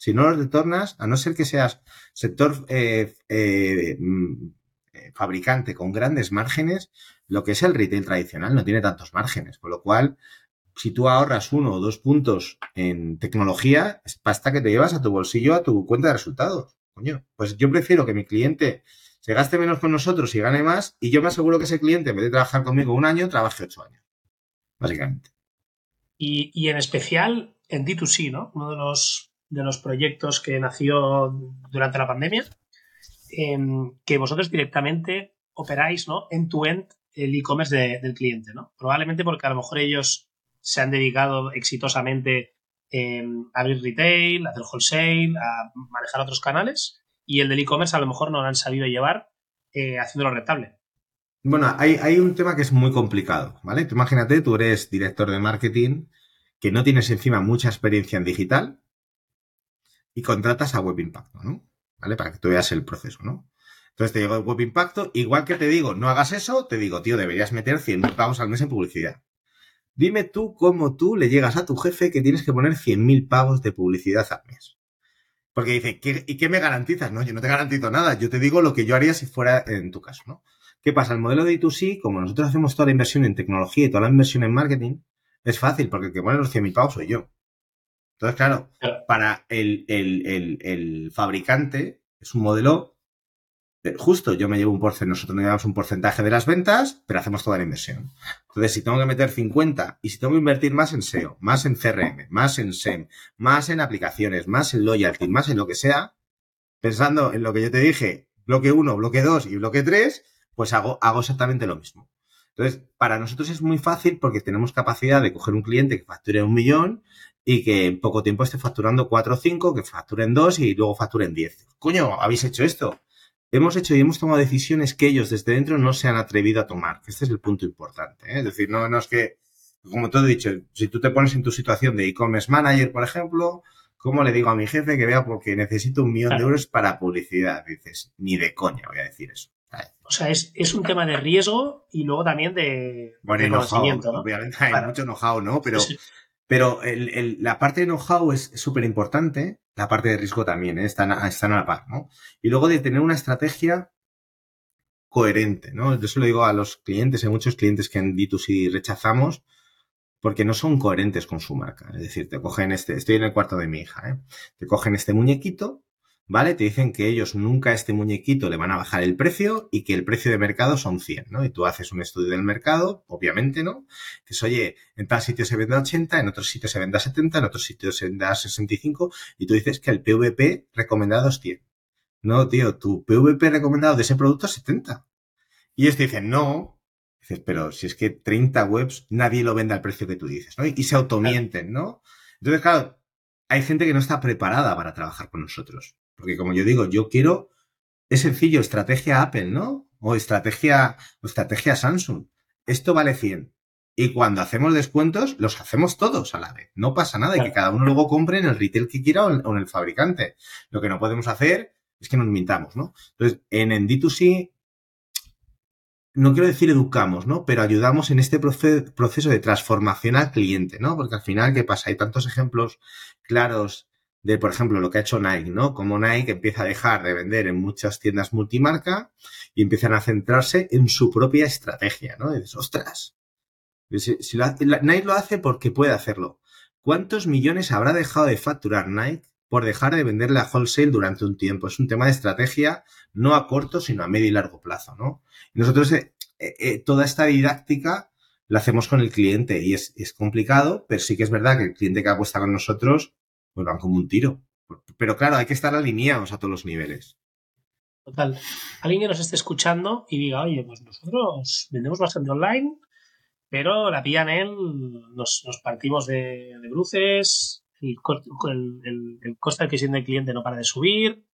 Si no lo retornas, a no ser que seas sector eh, eh, mm, eh, fabricante con grandes márgenes, lo que es el retail tradicional no tiene tantos márgenes, con lo cual, si tú ahorras uno o dos puntos en tecnología, es pasta que te llevas a tu bolsillo, a tu cuenta de resultados. Coño, pues yo prefiero que mi cliente se gaste menos con nosotros y gane más, y yo me aseguro que ese cliente, en vez de trabajar conmigo un año, trabaje ocho años. Básicamente. Y, en especial en D2C, ¿no? Uno de los, de los proyectos que nació durante la pandemia, em, que vosotros directamente operáis, ¿no? End-to-end el e-commerce del cliente, ¿no? Probablemente porque a lo mejor ellos se han dedicado exitosamente a abrir retail, a hacer wholesale, a manejar otros canales y el del e-commerce a lo mejor no lo han sabido llevar eh, haciéndolo rentable. Bueno, hay, hay, un tema que es muy complicado, ¿vale? Tú imagínate, tú eres director de marketing, que no tienes encima mucha experiencia en digital, y contratas a Web Impacto, ¿no? ¿Vale? Para que tú veas el proceso, ¿no? Entonces te digo Web Impacto, igual que te digo, no hagas eso, te digo, tío, deberías meter 100.000 pavos al mes en publicidad. Dime tú cómo tú le llegas a tu jefe que tienes que poner 100.000 pavos de publicidad al mes. Porque dice, ¿y qué me garantizas? No, yo no te garantizo nada. Yo te digo lo que yo haría si fuera en tu caso, ¿no? ¿Qué pasa? El modelo de I2C, como nosotros hacemos toda la inversión en tecnología y toda la inversión en marketing, es fácil, porque el que pone los 100.000 pavos soy yo. Entonces, claro, para el, el fabricante es un modelo justo yo me llevo un porcentaje, nosotros nos llevamos un porcentaje de las ventas, pero hacemos toda la inversión. Entonces, si tengo que meter 50 y si tengo que invertir más en SEO, más en CRM, más en SEM, más en aplicaciones, más en loyalty, más en lo que sea, pensando en lo que yo te dije, bloque 1, bloque 2 y bloque 3, pues hago, hago exactamente lo mismo. Entonces, para nosotros es muy fácil porque tenemos capacidad de coger un cliente que facture un millón y que en poco tiempo esté facturando 4 o 5, que facturen 2 y luego facturen 10. Coño, habéis hecho esto hemos hecho y hemos tomado decisiones que ellos desde dentro no se han atrevido a tomar. Este es el punto importante. ¿eh? Es decir, no, no es que, como te he dicho, si tú te pones en tu situación de e-commerce manager, por ejemplo, ¿cómo le digo a mi jefe que vea porque necesito un millón de euros para publicidad? Dices, ni de coña voy a decir eso. O sea, es, es, un tema de riesgo y luego también de, bueno, conocimiento, Obviamente hay mucho know-how, ¿no? Pero, pero la parte de know-how es súper importante, la parte de riesgo también, ¿eh? están, a, están a la par, ¿no? Y luego de tener una estrategia coherente, ¿no? Yo se lo digo a los clientes, hay muchos clientes que en D2C rechazamos porque no son coherentes con su marca. Es decir, te cogen este, estoy en el cuarto de mi hija, ¿eh? Te cogen este muñequito ¿vale? Te dicen que ellos nunca a este muñequito le van a bajar el precio y que el precio de mercado son 100, ¿no? Y tú haces un estudio del mercado, obviamente, ¿no? Dices, oye, en tal sitio se vende a 80, en otro sitio se vende a 70, en otro sitio se vende a 65 y tú dices que el PVP recomendado es 100. No, tío, tu PVP recomendado de ese producto es 70. Y ellos te dicen, no. Dices, pero si es que 30 webs nadie lo vende al precio que tú dices, ¿no? Y se automienten, ¿no? Entonces, claro, hay gente que no está preparada para trabajar con nosotros. Porque como yo digo, yo quiero, es sencillo, estrategia Apple, ¿no? O estrategia, o estrategia Samsung. Esto vale 100. Y cuando hacemos descuentos, los hacemos todos a la vez. No pasa nada. Y que cada uno luego compre en el retail que quiera o en, el fabricante. Lo que no podemos hacer es que nos mintamos, ¿no? Entonces, en, en D2C, no quiero decir educamos, ¿no? Pero ayudamos en este proceso de transformación al cliente, ¿no? Porque al final, ¿qué pasa? Hay tantos ejemplos claros de, por ejemplo, lo que ha hecho Nike, ¿no? Como Nike empieza a dejar de vender en muchas tiendas multimarca y empiezan a centrarse en su propia estrategia, ¿no? Dices, ostras, si, Nike lo hace porque puede hacerlo. ¿Cuántos millones habrá dejado de facturar Nike por dejar de venderle a wholesale durante un tiempo? Es un tema de estrategia no a corto, sino a medio y largo plazo, ¿no? Y nosotros eh, eh, eh, toda esta didáctica la hacemos con el cliente y es, es complicado, pero sí que es verdad que el cliente que apuesta con nosotros pues van como un tiro. Pero claro, hay que estar alineados a todos los niveles. Total. Alguien que nos esté escuchando y diga, oye, pues nosotros vendemos bastante online, pero la en él, nos, partimos de, bruces, el, coste de adquisición del cliente no para de subir.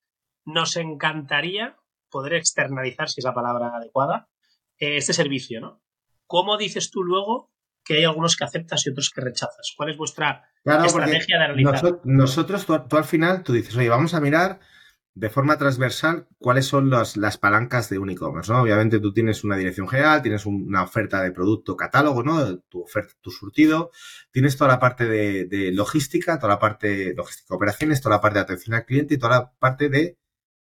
Nos encantaría poder externalizar, si es la palabra adecuada, este servicio, ¿no? ¿Cómo dices tú luego que hay algunos que aceptas y otros que rechazas. ¿Cuál es vuestra estrategia de analizar? Nosotros, tú, al final, tú dices, oye, vamos a mirar de forma transversal cuáles son las palancas de un e-commerce, ¿no? Obviamente tú tienes una dirección general, tienes una oferta de producto catálogo, ¿no? Tu oferta, tu surtido, tienes toda la parte de, de logística, toda la parte de logística operaciones, toda la parte de atención al cliente y toda la parte de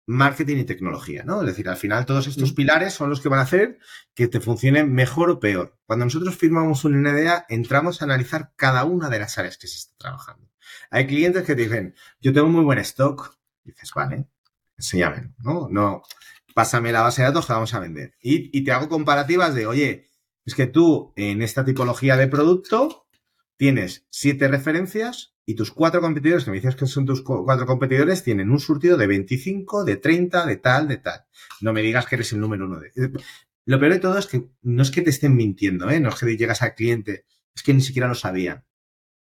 marketing y tecnología, ¿no? Es decir, al final todos estos pilares son los que van a hacer que te funcione mejor o peor. Cuando nosotros firmamos un NDA, entramos a analizar cada una de las áreas que se está trabajando. Hay clientes que te dicen, yo tengo muy buen stock. dices, vale, enséñame, ¿no? No, pásame la base de datos que vamos a vender. Y, y te hago comparativas de, oye, es que tú en esta tipología de producto tienes siete referencias y tus cuatro competidores, que me dices que son tus cuatro competidores, tienen un surtido de 25, de 30, de tal, de tal. No me digas que eres el número uno de... Eh, lo peor de todo es que no es que te estén mintiendo, ¿eh? No es que llegas al cliente, es que ni siquiera lo sabían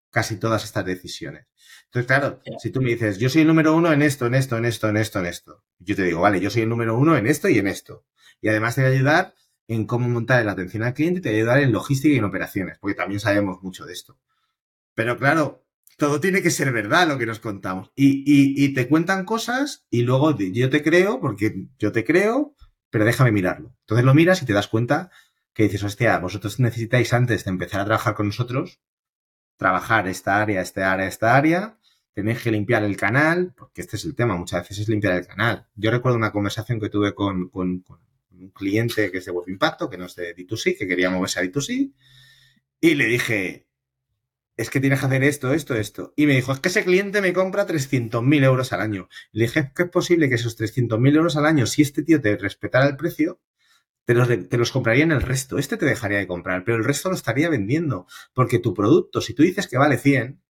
casi todas estas decisiones. Entonces, claro, si tú me dices, yo soy el número uno en esto, en esto, en esto, en esto, en esto, yo te digo, vale, yo soy el número uno en esto y en esto. Y además te voy a ayudar en cómo montar la atención al cliente, te ayudar en logística y en operaciones, porque también sabemos mucho de esto. Pero claro, todo tiene que ser verdad lo que nos contamos. Y, y, te cuentan cosas y luego yo te creo, porque yo te creo, pero déjame mirarlo. Entonces lo miras y te das cuenta que dices, hostia, vosotros necesitáis antes de empezar a trabajar con nosotros, trabajar esta área, esta área, esta área, tenéis que limpiar el canal, porque este es el tema, muchas veces es limpiar el canal. Yo recuerdo una conversación que tuve con, un cliente que es de Web Impacto, que no es de D2C, que quería moverse a D2C, y le dije, es que tienes que hacer esto, esto, esto. Y me dijo, es que ese cliente me compra 300.000 euros al año. Le dije, es que es posible que esos 300.000 euros al año, si este tío te respetara el precio, te los, te los compraría en el resto. Este te dejaría de comprar, pero el resto lo estaría vendiendo. Porque tu producto, si tú dices que vale 100,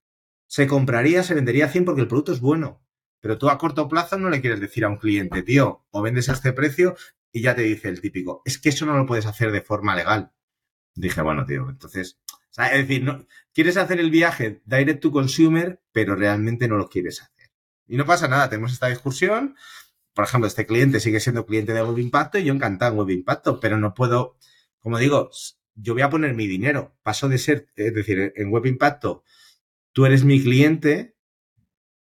se compraría, se vendería 100 porque el producto es bueno. Pero tú a corto plazo no le quieres decir a un cliente, tío, o vendes a este precio y ya te dice el típico, es que eso no lo puedes hacer de forma legal. Dije, bueno, tío, entonces, es decir, no, quieres hacer el viaje direct to consumer, pero realmente no lo quieres hacer. Y no pasa nada, tenemos esta discusión, por ejemplo, este cliente sigue siendo cliente de Web Impacto y yo encantado en Web Impacto, pero no puedo, como digo, yo voy a poner mi dinero. Paso de ser, es decir, en Web Impacto, tú eres mi cliente,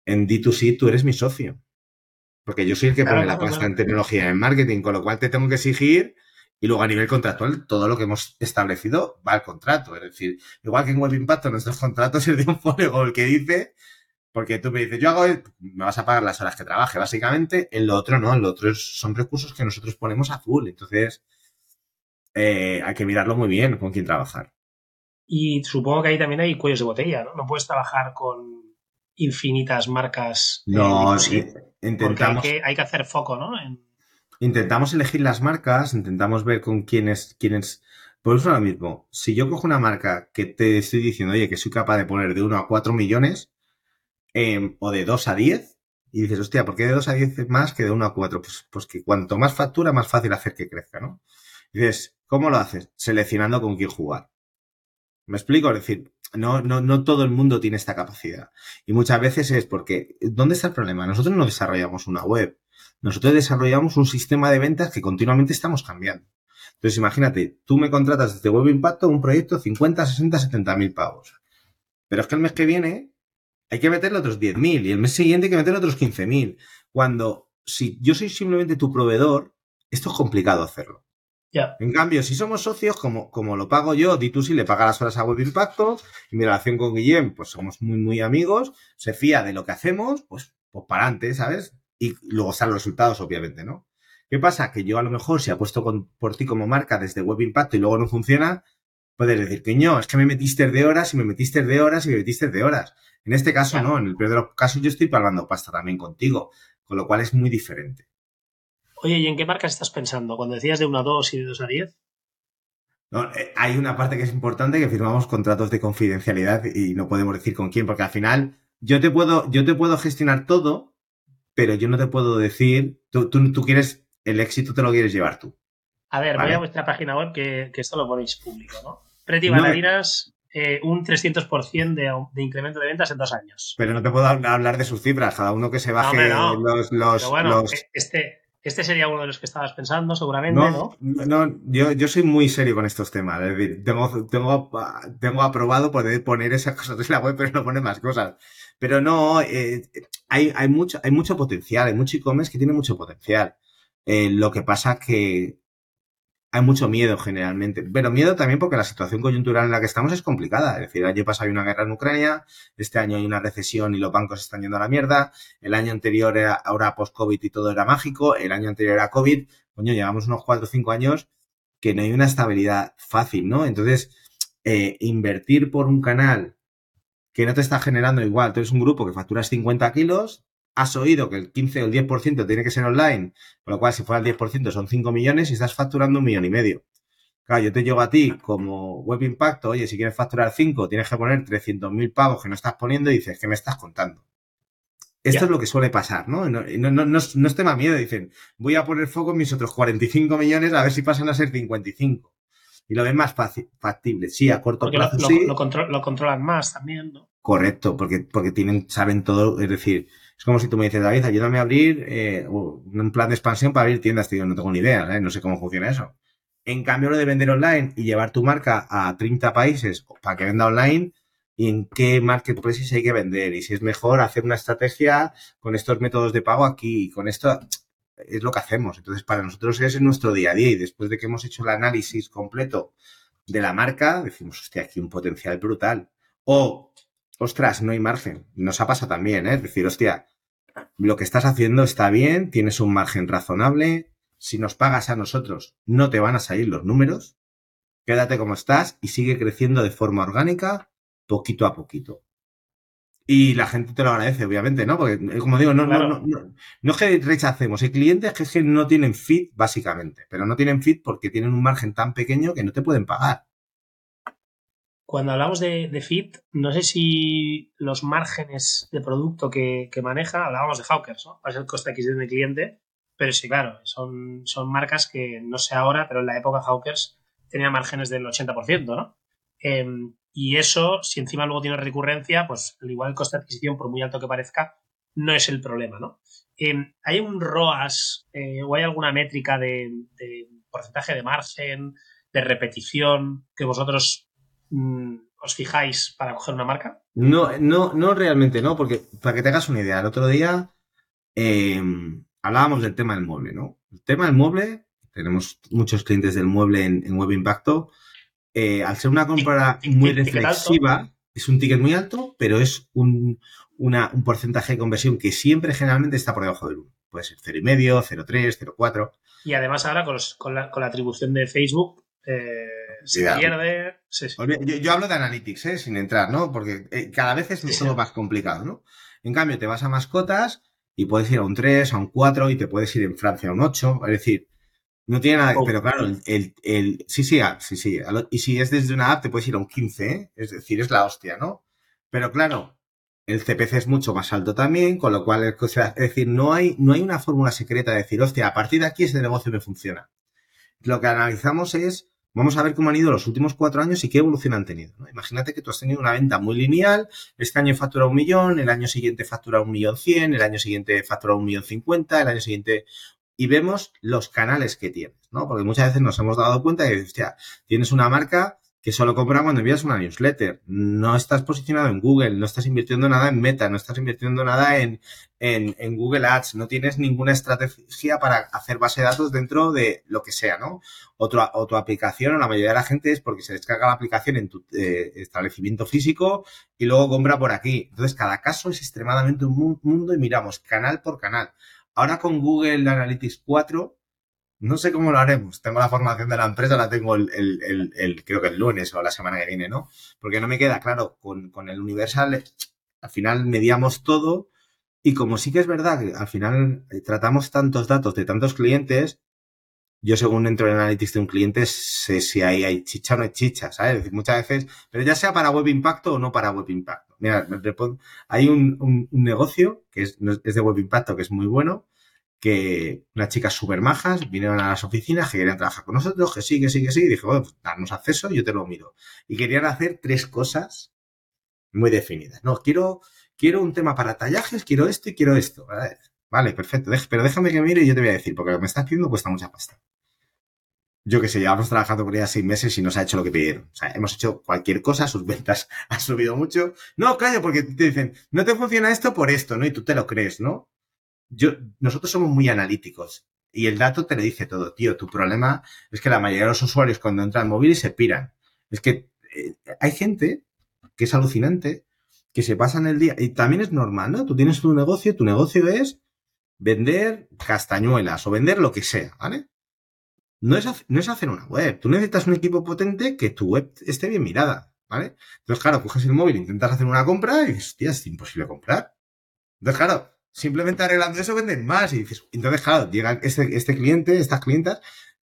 en D2C tú eres mi socio. Porque yo soy el que pone la pasta en tecnología en marketing, con lo cual te tengo que exigir y luego a nivel contractual, todo lo que hemos establecido va al contrato. Es decir, igual que en Web Impacto, nuestros contratos es de un folio el que dice porque tú me dices, yo hago, me vas a pagar las horas que trabaje, básicamente. En lo otro no, en lo otro son recursos que nosotros ponemos a full. Entonces, eh, hay que mirarlo muy bien con quién trabajar. Y supongo que ahí también hay cuellos de botella, ¿no? No puedes trabajar con infinitas marcas. Eh, no, sí, intentamos. Hay que, hay que, hacer foco, ¿no? Intentamos elegir las marcas, intentamos ver con quiénes, quiénes. Por eso ahora mismo, si yo cojo una marca que te estoy diciendo, oye, que soy capaz de poner de 1 a 4 millones, Em, o de 2 a 10, y dices, hostia, ¿por qué de 2 a 10 es más que de 1 a 4? Pues, pues que cuanto más factura, más fácil hacer que crezca, ¿no? Y dices, ¿cómo lo haces? Seleccionando con quién jugar. ¿Me explico? Es decir, no, no, no todo el mundo tiene esta capacidad. Y muchas veces es porque, ¿dónde está el problema? Nosotros no desarrollamos una web. Nosotros desarrollamos un sistema de ventas que continuamente estamos cambiando. Entonces, imagínate, tú me contratas desde Web Impacto un proyecto 50, 60, 70 mil pavos. Pero es que el mes que viene hay que meterle otros 10.000 y el mes siguiente hay que meterle otros 15.000. Cuando, si yo soy simplemente tu proveedor, esto es complicado hacerlo. En cambio, si somos socios, como, como lo pago yo, di tú si le paga las horas a Web Impacto, y mi relación con Guillem, pues somos muy, muy amigos, se fía de lo que hacemos, pues, pues para adelante, ¿sabes? Y luego están los resultados, obviamente, ¿no? ¿Qué pasa? Que yo a lo mejor, si apuesto con, por ti como marca desde Web Impacto y luego no funciona, puedes decir que no, es que me metiste de horas y me metiste de horas y me metiste de horas. En este caso no, en el peor de los casos yo estoy palmando pasta también contigo, con lo cual es muy diferente. Oye, ¿y en qué marcas estás pensando? Cuando decías de 1 a 2 y de 2 a 10. No, eh, hay una parte que es importante que firmamos contratos de confidencialidad y no podemos decir con quién, porque al final yo te puedo, yo te puedo gestionar todo, pero yo no te puedo decir, tú, tú, quieres, el éxito te lo quieres llevar tú. A ver, voy a vuestra página web que, esto lo ponéis público, ¿no? Pretty Baladinas eh, un 300% de, de, incremento de ventas en dos años. Pero no te puedo hablar de sus cifras, cada uno que se baje los, los, bueno, e, Este, este sería uno de los que estabas pensando, seguramente, ¿no? No, yo, yo soy muy serio con estos temas. Es decir, tengo, tengo, tengo aprobado poder poner esas cosas en la web, pero no pone más cosas. Pero no, eh, hay, hay, mucho, hay mucho potencial, hay mucho e-commerce que tiene mucho potencial. Eh, lo que pasa que hay mucho miedo generalmente. Pero miedo también porque la situación coyuntural en la que estamos es complicada. Es decir, el año pasado hay una guerra en Ucrania, este año hay una recesión y los bancos están yendo a la mierda, el año anterior era ahora post-COVID y todo era mágico, el año anterior era COVID, coño, llevamos unos 4 o 5 años que no hay una estabilidad fácil, ¿no? Entonces, eh, invertir por un canal que no te está generando igual, tú eres un grupo que facturas 50 kilos, has oído que el 15 o el 10% tiene que ser online, con lo cual si fuera el 10% son 5 millones y estás facturando un millón y medio. Claro, yo te llevo a ti como web impacto, oye, si quieres facturar 5, tienes que poner 300.000 pavos que no estás poniendo y dices, ¿qué me estás contando? Esto es lo que suele pasar, ¿no? No, no, no, no, es tema miedo, dicen, voy a poner foco en mis otros 45 millones a ver si pasan a ser 55. Y lo ven más fácil, factible. Sí, a corto plazo lo, sí. Lo, lo, controlan más también, ¿no? Correcto, porque, porque tienen, saben todo, es decir, es como si tú me dices, David, ayúdame a abrir eh, un plan de expansión para abrir tiendas. Tío, no tengo ni idea, ¿eh? no sé cómo funciona eso. En cambio, lo de vender online y llevar tu marca a 30 países para que venda online, y en qué marketplaces hay que vender y si es mejor hacer una estrategia con estos métodos de pago aquí y con esto es lo que hacemos. Entonces, para nosotros es nuestro día a día y después de que hemos hecho el análisis completo de la marca, decimos, hostia, aquí un potencial brutal. O, ostras, no hay margen. Nos ha pasado también, ¿eh? Es decir, hostia, lo que estás haciendo está bien, tienes un margen razonable. Si nos pagas a nosotros, no te van a salir los números. Quédate como estás y sigue creciendo de forma orgánica, poquito a poquito. Y la gente te lo agradece, obviamente, ¿no? Porque, eh, como digo, no, no, no, no, es que rechacemos. Hay clientes que, es que no tienen fit, básicamente. Pero no tienen fit porque tienen un margen tan pequeño que no te pueden pagar. Cuando hablamos de, de fit, no sé si los márgenes de producto que, que maneja, hablábamos de Hawkers, ¿no? ¿Cuál es el coste adquisición del cliente? Pero sí, claro, son, son marcas que no sé ahora, pero en la época Hawkers tenía márgenes del 80%, ¿no? Em, y eso, si encima luego tiene recurrencia, pues al igual el coste de adquisición, por muy alto que parezca, no es el problema, ¿no? Em, ¿Hay un ROAS eh, o hay alguna métrica de, porcentaje de margen, de repetición que vosotros os fijáis para coger una marca? No, no, no realmente no, porque para que tengas una idea, el otro día em, hablábamos del tema del mueble, ¿no? El tema del mueble, tenemos muchos clientes del mueble en, en Web Impacto, eh, al ser una compra muy reflexiva, es un ticket muy alto, pero es un, porcentaje de conversión que siempre generalmente está por debajo del 1. Puede ser 0,5, 0,3, 0,4. Y además ahora con, la, atribución de Facebook eh, se pierde. Yo, hablo de analytics, eh, sin entrar, ¿no? Porque eh, cada vez es todo más complicado, ¿no? En cambio, te vas a mascotas y puedes ir a un 3, a un 4 y te puedes ir en Francia a un 8. Es decir, no tiene nada, oh. pero claro, el, el, sí, sí, ah, sí, sí. Y si es desde una app, te puedes ir a un 15, ¿eh? Es decir, es la hostia, ¿no? Pero claro, el CPC es mucho más alto también, con lo cual, es decir, no hay, no hay una fórmula secreta de decir, hostia, a partir de aquí ese negocio me funciona. Lo que analizamos es, vamos a ver cómo han ido los últimos cuatro años y qué evolución han tenido. Imagínate que tú has tenido una venta muy lineal, este año factura un millón, el año siguiente factura un millón cien, el año siguiente factura un millón cincuenta, el año siguiente y vemos los canales que tienes, ¿no? Porque muchas veces nos hemos dado cuenta de que, hostia, tienes una marca que solo compra cuando envías una newsletter. No estás posicionado en Google, no estás invirtiendo nada en Meta, no estás invirtiendo nada en, en, Google Ads, no tienes ninguna estrategia para hacer base de datos dentro de lo que sea, ¿no? Otra, o tu aplicación, o la mayoría de la gente es porque se descarga la aplicación en tu eh, establecimiento físico y luego compra por aquí. Entonces, cada caso es extremadamente un mundo y miramos canal por canal. Ahora con Google Analytics 4, no sé cómo lo haremos. Tengo la formación de la empresa, la tengo el, el, creo que el lunes o la semana que viene, ¿no? Porque no me queda claro, con, con el Universal, al final mediamos todo y como sí que es verdad que al final eh, tratamos tantos datos de tantos clientes, yo según entro en Analytics de un cliente sé si hay, hay chicha o no hay chicha, ¿sabes? Es decir, muchas veces, pero ya sea para Web Impacto o no para Web Impacto. Mira, hay un, negocio que es, de web impacto que es muy bueno, que unas chicas súper majas vinieron a las oficinas que querían trabajar con nosotros, que sí, que sí, que sí, y dije, bueno, pues darnos acceso, yo te lo miro. Y querían hacer tres cosas muy definidas. No, quiero, quiero un tema para tallajes, quiero esto y quiero esto. Vale, perfecto, pero déjame que mire y yo te voy a decir, porque lo que me estás pidiendo cuesta mucha pasta yo que sé, llevamos trabajando con ella seis meses y nos ha hecho lo que pidieron. O sea, hemos hecho cualquier cosa, sus ventas han subido mucho. No, claro, porque te dicen, no te funciona esto por esto, ¿no? Y tú te lo crees, ¿no? Nosotros somos muy analíticos y el dato te lo dice todo, tío. Tu problema es que la mayoría de los usuarios cuando entran al móvil se piran. Es que eh, hay gente que es alucinante, que se pasan el día, y también es normal, ¿no? Tú tienes tu negocio, tu negocio es vender castañuelas o vender lo que sea, ¿vale? no es, no es hacer una web. Tú necesitas un equipo potente que tu web esté bien mirada, ¿vale? Entonces, claro, coges el móvil, intentas hacer una compra y dices, es imposible comprar. Entonces, claro, simplemente arreglando eso venden más y dices, entonces, claro, llega este, este cliente, estas clientas,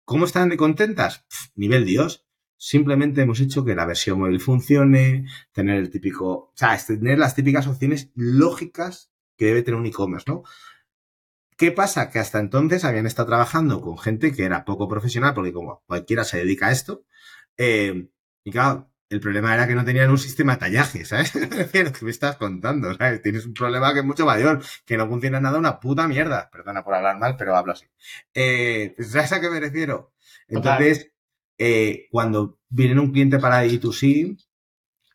¿cómo están de contentas? nivel Dios. Simplemente hemos hecho que la versión móvil funcione, tener el típico, o sea, tener las típicas opciones lógicas que debe tener un e-commerce, ¿no? ¿Qué pasa? Que hasta entonces habían estado trabajando con gente que era poco profesional, porque como cualquiera se dedica a esto, eh, y claro, el problema era que no tenían un sistema de tallaje, ¿sabes? Que me estás contando, ¿sabes? Tienes un problema que es mucho mayor, que no funciona nada, una puta mierda. Perdona por hablar mal, pero hablo así. Eh, ¿Sabes a qué me refiero? Entonces, eh, cuando viene un cliente para D2C,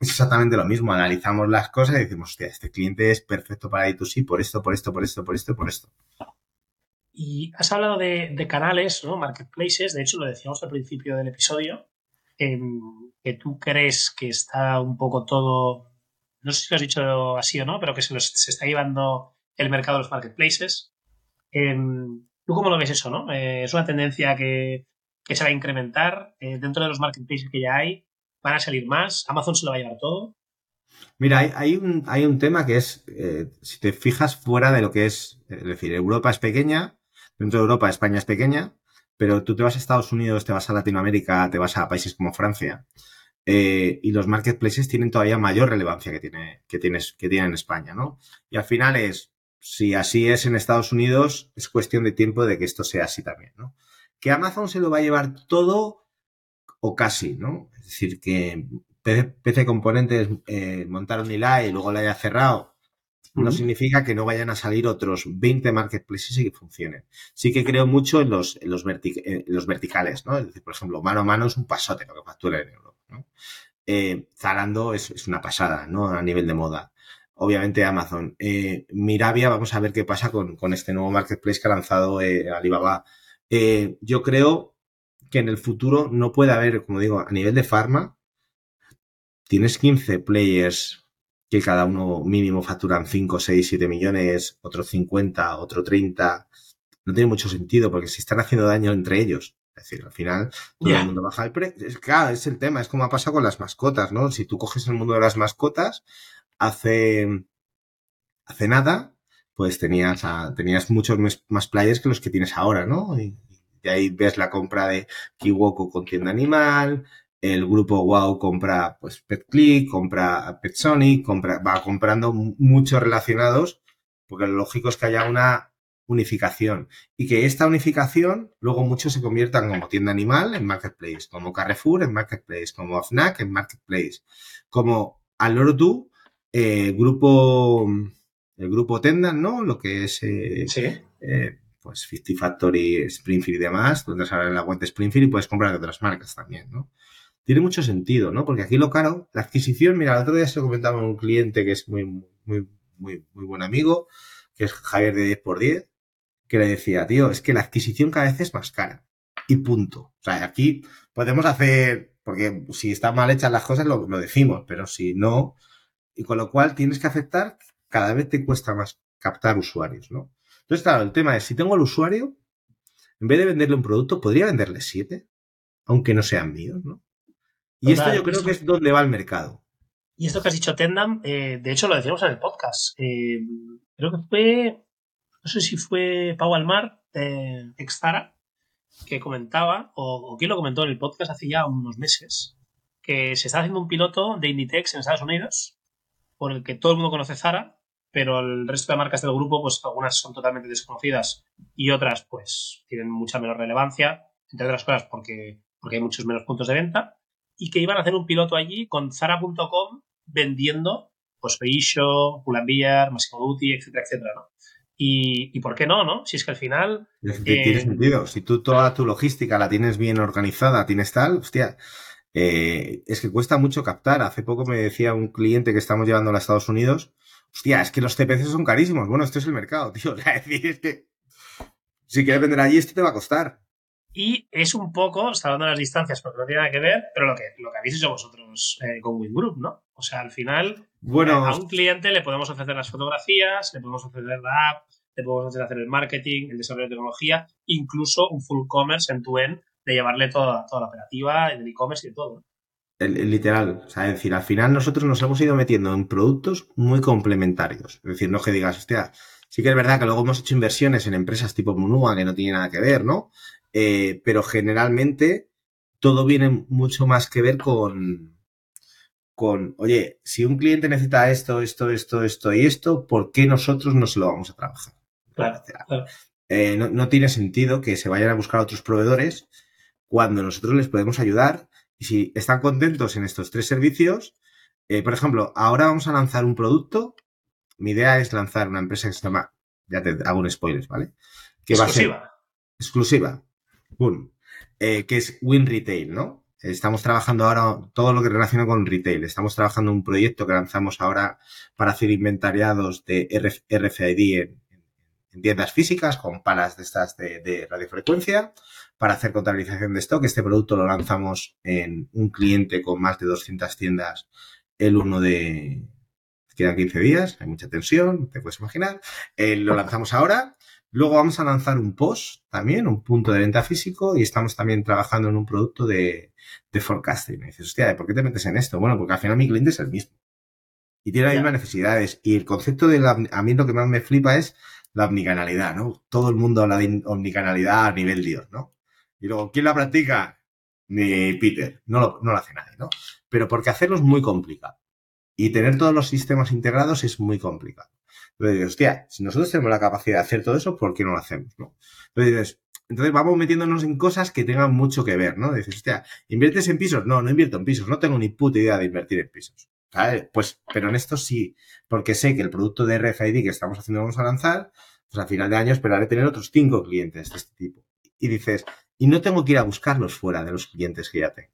es exactamente lo mismo. Analizamos las cosas y decimos, hostia, este cliente es perfecto para I2C por esto, por esto, por esto, por esto, por esto. Y has hablado de, canales, ¿no? Marketplaces, de hecho lo decíamos al principio del episodio, em, que tú crees que está un poco todo, no sé si lo has dicho así o no, pero que se, se está llevando el mercado de los marketplaces. Em, ¿Tú cómo lo ves eso, no? Eh, ¿Es una tendencia que, se va a incrementar eh, dentro de los marketplaces que ya hay? ¿Van a salir más? ¿Amazon se lo va a llevar todo? Mira, hay, un, hay un tema que es, eh, si te fijas fuera de lo que es, es decir, Europa es pequeña, dentro de Europa España es pequeña, pero tú te vas a Estados Unidos, te vas a Latinoamérica, te vas a países como Francia, y los marketplaces tienen todavía mayor relevancia que tiene, que tienes, que tiene en España, ¿no? Y al final es, si así es en Estados Unidos, es cuestión de tiempo de que esto sea así también, ¿no? Que Amazon se lo va a llevar todo o casi, ¿no? Es decir, que PC Componentes eh, montaron ILA y luego la haya cerrado, no significa que no vayan a salir otros 20 marketplaces y que funcionen. Sí que creo mucho en los, los, verticales, ¿no? Es decir, por ejemplo, mano a mano es un pasote lo que factura en euro, ¿no? Eh, Zalando es, es, una pasada, ¿no? A nivel de moda obviamente Amazon. Eh, Mirabia, vamos a ver qué pasa con, este nuevo marketplace que ha lanzado eh, Alibaba. Eh, yo creo que en el futuro no puede haber, como digo, a nivel de farma, tienes 15 players que cada uno mínimo facturan 5, 6, 7 millones, otro 50, otro 30. No tiene mucho sentido porque se están haciendo daño entre ellos. Es decir, al final todo el mundo baja el precio. Claro, es el tema, es como ha pasado con las mascotas, ¿no? Si tú coges el mundo de las mascotas, hace, hace nada, pues tenías, tenías muchos más players que los que tienes ahora, ¿no? Y, de ahí ves la compra de Kiwoko con tienda animal, el grupo Wow compra pues PetClick, compra PetSonic, compra, va comprando muchos relacionados, porque lo lógico es que haya una unificación y que esta unificación luego muchos se conviertan como tienda animal en marketplace, como Carrefour en marketplace, como Fnac en marketplace, como Alordu eh, grupo, el grupo Tendan, ¿no? Lo que es, eh, eh, pues 50 Factory, Springfield y demás, donde sale la cuenta Springfield y puedes comprar de otras marcas también, ¿no? Tiene mucho sentido, ¿no? Porque aquí lo caro, la adquisición, mira, el otro día se lo comentaba un cliente que es muy, muy, muy, muy buen amigo, que es Javier de 10x10, que le decía, tío, es que la adquisición cada vez es más cara. Y punto. O sea, aquí podemos hacer, porque si están mal hechas las cosas lo, decimos, pero si no, y con lo cual tienes que aceptar cada vez te cuesta más captar usuarios, ¿no? Entonces, claro, el tema es, si tengo al usuario, en vez de venderle un producto, podría venderle siete, aunque no sean míos, ¿no? Y esto yo creo que es donde va el mercado. Y esto que has dicho, Tendam, eh, de hecho lo decíamos en el podcast. Eh, creo que fue, no sé si fue Pau Almar, de Extara, que comentaba, o, o quién lo comentó en el podcast hace ya unos meses, que se está haciendo un piloto de Inditex en Estados Unidos por el que todo el mundo conoce Zara, pero el resto de marcas del grupo, pues algunas son totalmente desconocidas y otras, pues, tienen mucha menos relevancia, entre otras cosas porque, porque hay muchos menos puntos de venta, y que iban a hacer un piloto allí con Zara.com vendiendo, pues, Feisho, Pull&Bear, Massimo Duty, etcétera, etcétera, ¿no? Y, por qué no, ¿no? Si es que al final... Tiene eh, sentido. Si tú toda tu logística la tienes bien organizada, tienes tal, hostia, eh, es que cuesta mucho captar. Hace poco me decía un cliente que estamos llevando a Estados Unidos, hostia, es que los CPC son carísimos. Bueno, esto es el mercado, tío. Es decir, es que si quieres vender allí, esto te va a costar. Y es un poco, salvando las distancias porque no tiene nada que ver, pero lo que, lo que habéis hecho vosotros eh, con Wingroup, ¿no? O sea, al final, bueno, a un cliente le podemos ofrecer las fotografías, le podemos ofrecer la app, le podemos hacer el marketing, el desarrollo de tecnología, incluso un full commerce en tu end de llevarle toda, toda la operativa, el e-commerce y todo. El, literal, o sea, es decir, al final nosotros nos hemos ido metiendo en productos muy complementarios. Es decir, no que digas, hostia, sí que es verdad que luego hemos hecho inversiones en empresas tipo Munua que no tiene nada que ver, ¿no? Eh, pero generalmente todo viene mucho más que ver con, con, oye, si un cliente necesita esto, esto, esto, esto y esto, ¿por qué nosotros no se lo vamos a trabajar? Claro, claro. Eh, no, no, tiene sentido que se vayan a buscar otros proveedores cuando nosotros les podemos ayudar y si están contentos en estos tres servicios, eh, por ejemplo, ahora vamos a lanzar un producto. Mi idea es lanzar una empresa que se llama, ya te hago un spoiler, ¿vale? Que exclusiva. Va a ser exclusiva. Boom. Eh, que es Win Retail, ¿no? Estamos trabajando ahora todo lo que relaciona con retail. Estamos trabajando en un proyecto que lanzamos ahora para hacer inventariados de RFID en, tiendas físicas con palas de estas de, radiofrecuencia para hacer contabilización de stock. Este producto lo lanzamos en un cliente con más de 200 tiendas el 1 de... Quedan 15 días, hay mucha tensión, te puedes imaginar. Eh, lo lanzamos ahora Luego vamos a lanzar un post también, un punto de venta físico y estamos también trabajando en un producto de, forecasting. Me dices, hostia, ¿por qué te metes en esto? Bueno, porque al final mi cliente es el mismo. Y tiene las mismas necesidades. Y el concepto de la, a mí lo que más me flipa es la omnicanalidad, ¿no? Todo el mundo habla de omnicanalidad a nivel Dios, ¿no? Y luego, ¿quién la practica? Ni Peter. No lo, no lo hace nadie, ¿no? Pero porque hacerlo es muy complicado. Y tener todos los sistemas integrados es muy complicado. Entonces dices, hostia, si nosotros tenemos la capacidad de hacer todo eso, ¿por qué no lo hacemos? ¿no? Entonces dices, entonces vamos metiéndonos en cosas que tengan mucho que ver, ¿no? Dices, hostia, ¿inviertes en pisos? No, no invierto en pisos, no tengo ni puta idea de invertir en pisos. Pues, pero en esto sí, porque sé que el producto de RFID que estamos haciendo vamos a lanzar, pues a final de año esperaré tener otros cinco clientes de este tipo. Y dices, y no tengo que ir a buscarlos fuera de los clientes que ya tengo.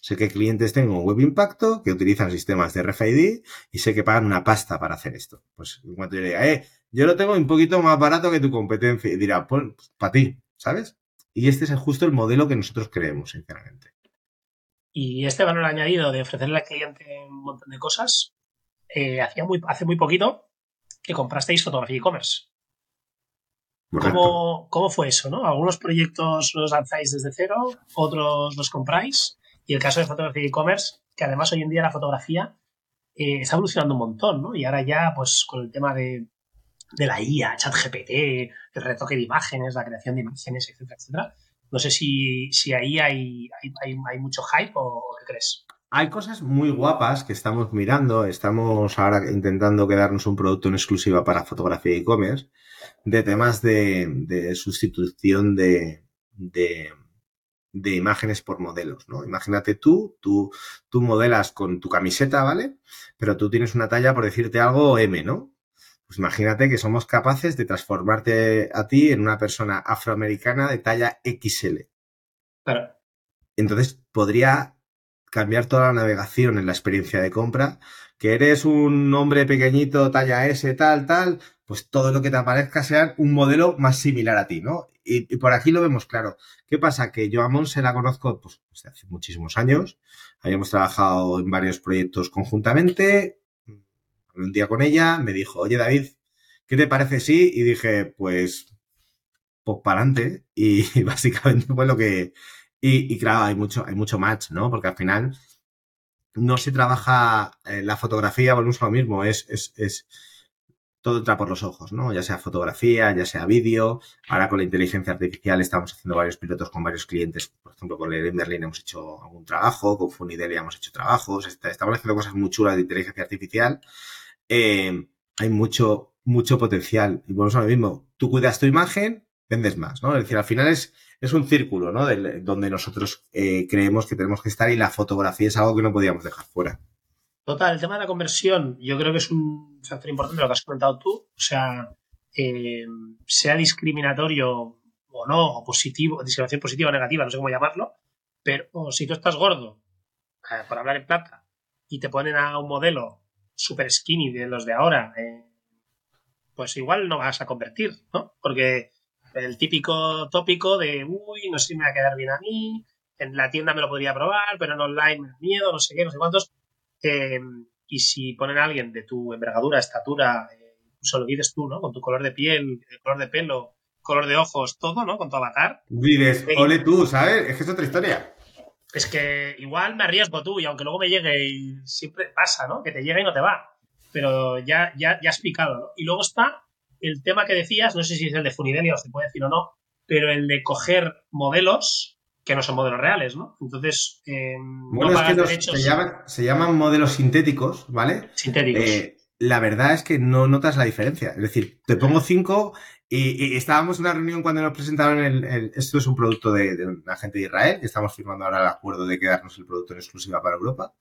Sé que clientes tengo un web impacto que utilizan sistemas de RFID y sé que pagan una pasta para hacer esto. Pues en cuanto yo diga, eh, yo lo tengo un poquito más barato que tu competencia, y dirá, pues, para ti, ¿sabes? Y este es justo el modelo que nosotros creemos, sinceramente. Y este valor añadido de ofrecerle al cliente un montón de cosas, eh, hacía muy, hace muy poquito que comprasteis fotografía e-commerce. ¿Cómo, ¿Cómo, fue eso? ¿no? Algunos proyectos los lanzáis desde cero, otros los compráis. Y el caso de fotografía e-commerce, que además hoy en día la fotografía eh, está evolucionando un montón, ¿no? Y ahora ya, pues con el tema de, la IA, ChatGPT, el retoque de imágenes, la creación de imágenes, etcétera, etcétera. No sé si, si ahí hay, hay, mucho hype o, qué crees. Hay cosas muy guapas que estamos mirando. Estamos ahora intentando quedarnos un producto en exclusiva para fotografía e-commerce de temas de, sustitución de, de imágenes por modelos, ¿no? Imagínate tú, tú, tú modelas con tu camiseta, ¿vale? Pero tú tienes una talla, por decirte algo, M, ¿no? Pues imagínate que somos capaces de transformarte a ti en una persona afroamericana de talla XL. Claro. Entonces podría cambiar toda la navegación en la experiencia de compra, que eres un hombre pequeñito, talla S, tal, tal, pues todo lo que te aparezca sea un modelo más similar a ti, ¿no? Y, por aquí lo vemos claro. ¿Qué pasa? Que yo a Monse la conozco pues, desde hace muchísimos años. Habíamos trabajado en varios proyectos conjuntamente. Un día con ella, me dijo, oye David, ¿qué te parece sí? Y dije, pues, pues para adelante. Y, básicamente fue lo que... Y, claro, hay mucho, hay mucho match, ¿no? Porque al final no se trabaja eh, la fotografía, volvemos a lo mismo, es, es, es todo entra por los ojos, ¿no? Ya sea fotografía, ya sea vídeo. Ahora con la inteligencia artificial estamos haciendo varios pilotos con varios clientes. Por ejemplo, con el Berlin hemos hecho algún trabajo, con Funidelia hemos hecho trabajos. Estamos haciendo cosas muy chulas de inteligencia artificial. Eh, hay mucho, mucho potencial. Y bueno, es lo mismo. Tú cuidas tu imagen, vendes más, ¿no? Es decir, al final es, es un círculo, ¿no? donde nosotros eh, creemos que tenemos que estar y la fotografía es algo que no podíamos dejar fuera. Total, el tema de la conversión yo creo que es un factor importante lo que has comentado tú. O sea, eh, sea discriminatorio o no, o positivo, discriminación positiva o negativa, no sé cómo llamarlo, pero si tú estás gordo, eh, por hablar en plata, y te ponen a un modelo super skinny de los de ahora, eh, pues igual no vas a convertir, ¿no? Porque el típico tópico de, uy, no sé si me va a quedar bien a mí, en la tienda me lo podría probar, pero en online me da miedo, no sé qué, no sé cuántos. Em, y si ponen a alguien de tu envergadura, estatura, eh, incluso lo dices tú, ¿no? Con tu color de piel, color de pelo, color de ojos, todo, ¿no? Con tu avatar. Dices, ole tú, ¿sabes? Es que es otra historia. Es que igual me arriesgo tú y aunque luego me llegue y siempre pasa, ¿no? Que te llega y no te va. Pero ya, ya, ya has picado, ¿no? Y luego está el tema que decías, no sé si es el de Funidelia o se puede decir o no, pero el de coger modelos que no son modelos reales, ¿no? Entonces, eh, no Se llaman, modelos sintéticos, ¿vale? Sintéticos. Eh, la verdad es que no notas la diferencia. Es decir, te pongo cinco y, estábamos en una reunión cuando nos presentaron el, esto es un producto de, de, una gente de Israel, y estamos firmando ahora el acuerdo de quedarnos el producto en exclusiva para Europa.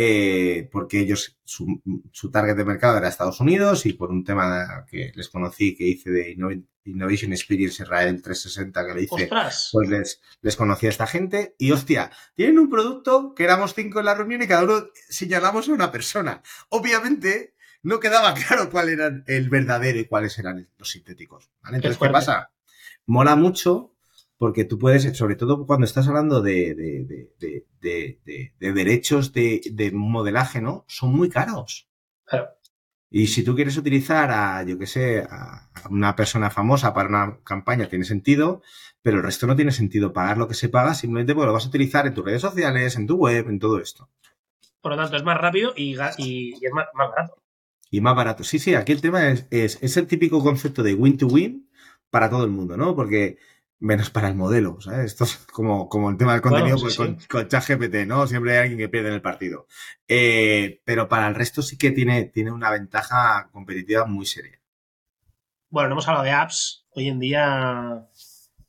Eh, porque ellos, su, su, target de mercado era Estados Unidos y por un tema que les conocí, que hice de Innovation Experience Israel 360, que le hice, ¡Ostras! pues les, les conocí a esta gente y hostia, tienen un producto que éramos cinco en la reunión y cada uno señalamos a una persona. Obviamente, no quedaba claro cuál era el verdadero y cuáles eran los sintéticos. ¿vale? Entonces, ¿qué, ¿qué pasa? Mola mucho porque tú puedes, sobre todo cuando estás hablando de, de, de, de derechos de, modelaje, ¿no? Son muy caros. Claro. Y si tú quieres utilizar a, yo qué sé, a una persona famosa para una campaña, tiene sentido, pero el resto no tiene sentido pagar lo que se paga simplemente porque lo vas a utilizar en tus redes sociales, en tu web, en todo esto. Por lo tanto, es más rápido y, y, y es más, más, barato. Y más barato. Sí, sí, aquí el tema es, es, es el típico concepto de win-to-win para todo el mundo, ¿no? Porque menos para el modelo. ¿sabes? Esto es como, como el tema del contenido Bueno, pues, sí, con, con ChatGPT, ¿no? Siempre hay alguien que pierde en el partido. Eh, pero para el resto sí que tiene, tiene una ventaja competitiva muy seria. Bueno, no hemos hablado de apps. Hoy en día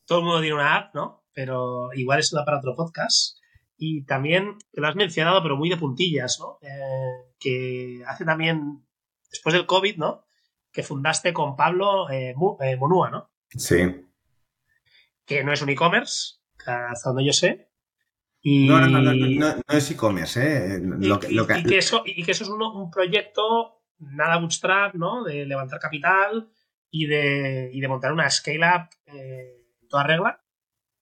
todo el mundo tiene una app, ¿no? Pero igual es una para otro podcast. Y también, te lo has mencionado, pero muy de puntillas, ¿no? Eh, que hace también, después del COVID, ¿no? Que fundaste con Pablo eh, Monúa, ¿no? Sí. Que no es un e-commerce, hasta donde yo sé. Y... No, no, no, no, no, no es e-commerce, ¿eh? Lo y, lo que... y, que eso, y que eso es uno, un proyecto nada bootstrap, ¿no? De levantar capital y de, y de montar una scale-up eh, toda regla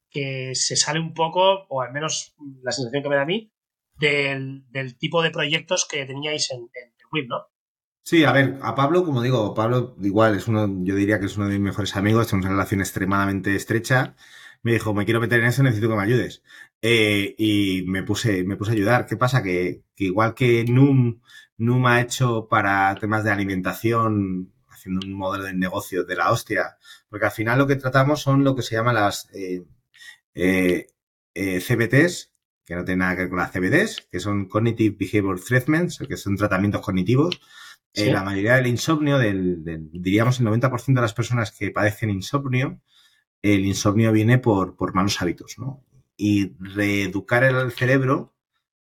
que se sale un poco, o al menos la sensación que me da a mí, del, del tipo de proyectos que teníais en, en WIP, ¿no? Sí, a ver, a Pablo, como digo, Pablo igual es uno, yo diría que es uno de mis mejores amigos, tenemos una relación extremadamente estrecha. Me dijo, me quiero meter en eso, necesito que me ayudes. Eh, y me puse, me puse a ayudar. ¿Qué pasa? Que, que igual que NUM, NUM ha hecho para temas de alimentación, haciendo un modelo de negocio de la hostia, porque al final lo que tratamos son lo que se llaman las eh, eh, eh, CBTs, que no tienen nada que ver con las CBDs, que son Cognitive Behavior Treatments, que son tratamientos cognitivos. Eh, la mayoría del insomnio, del, diríamos el 90% de las personas que padecen insomnio, el insomnio viene por, malos hábitos, ¿no? Y reeducar el cerebro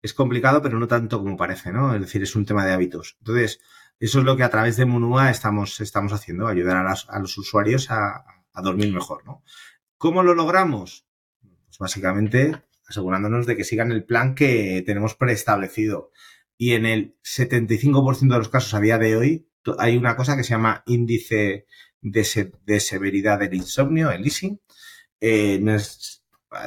es complicado, pero no tanto como parece, ¿no? Es decir, es un tema de hábitos. Entonces, eso es lo que a través de Munua estamos, haciendo, ayudar a, a los usuarios a, a, dormir mejor, ¿no? ¿Cómo lo logramos? Pues básicamente asegurándonos de que sigan el plan que tenemos preestablecido. Y en el 75% de los casos a día de hoy hay una cosa que se llama índice de, se de severidad del insomnio, el ISIN. Eh, nos,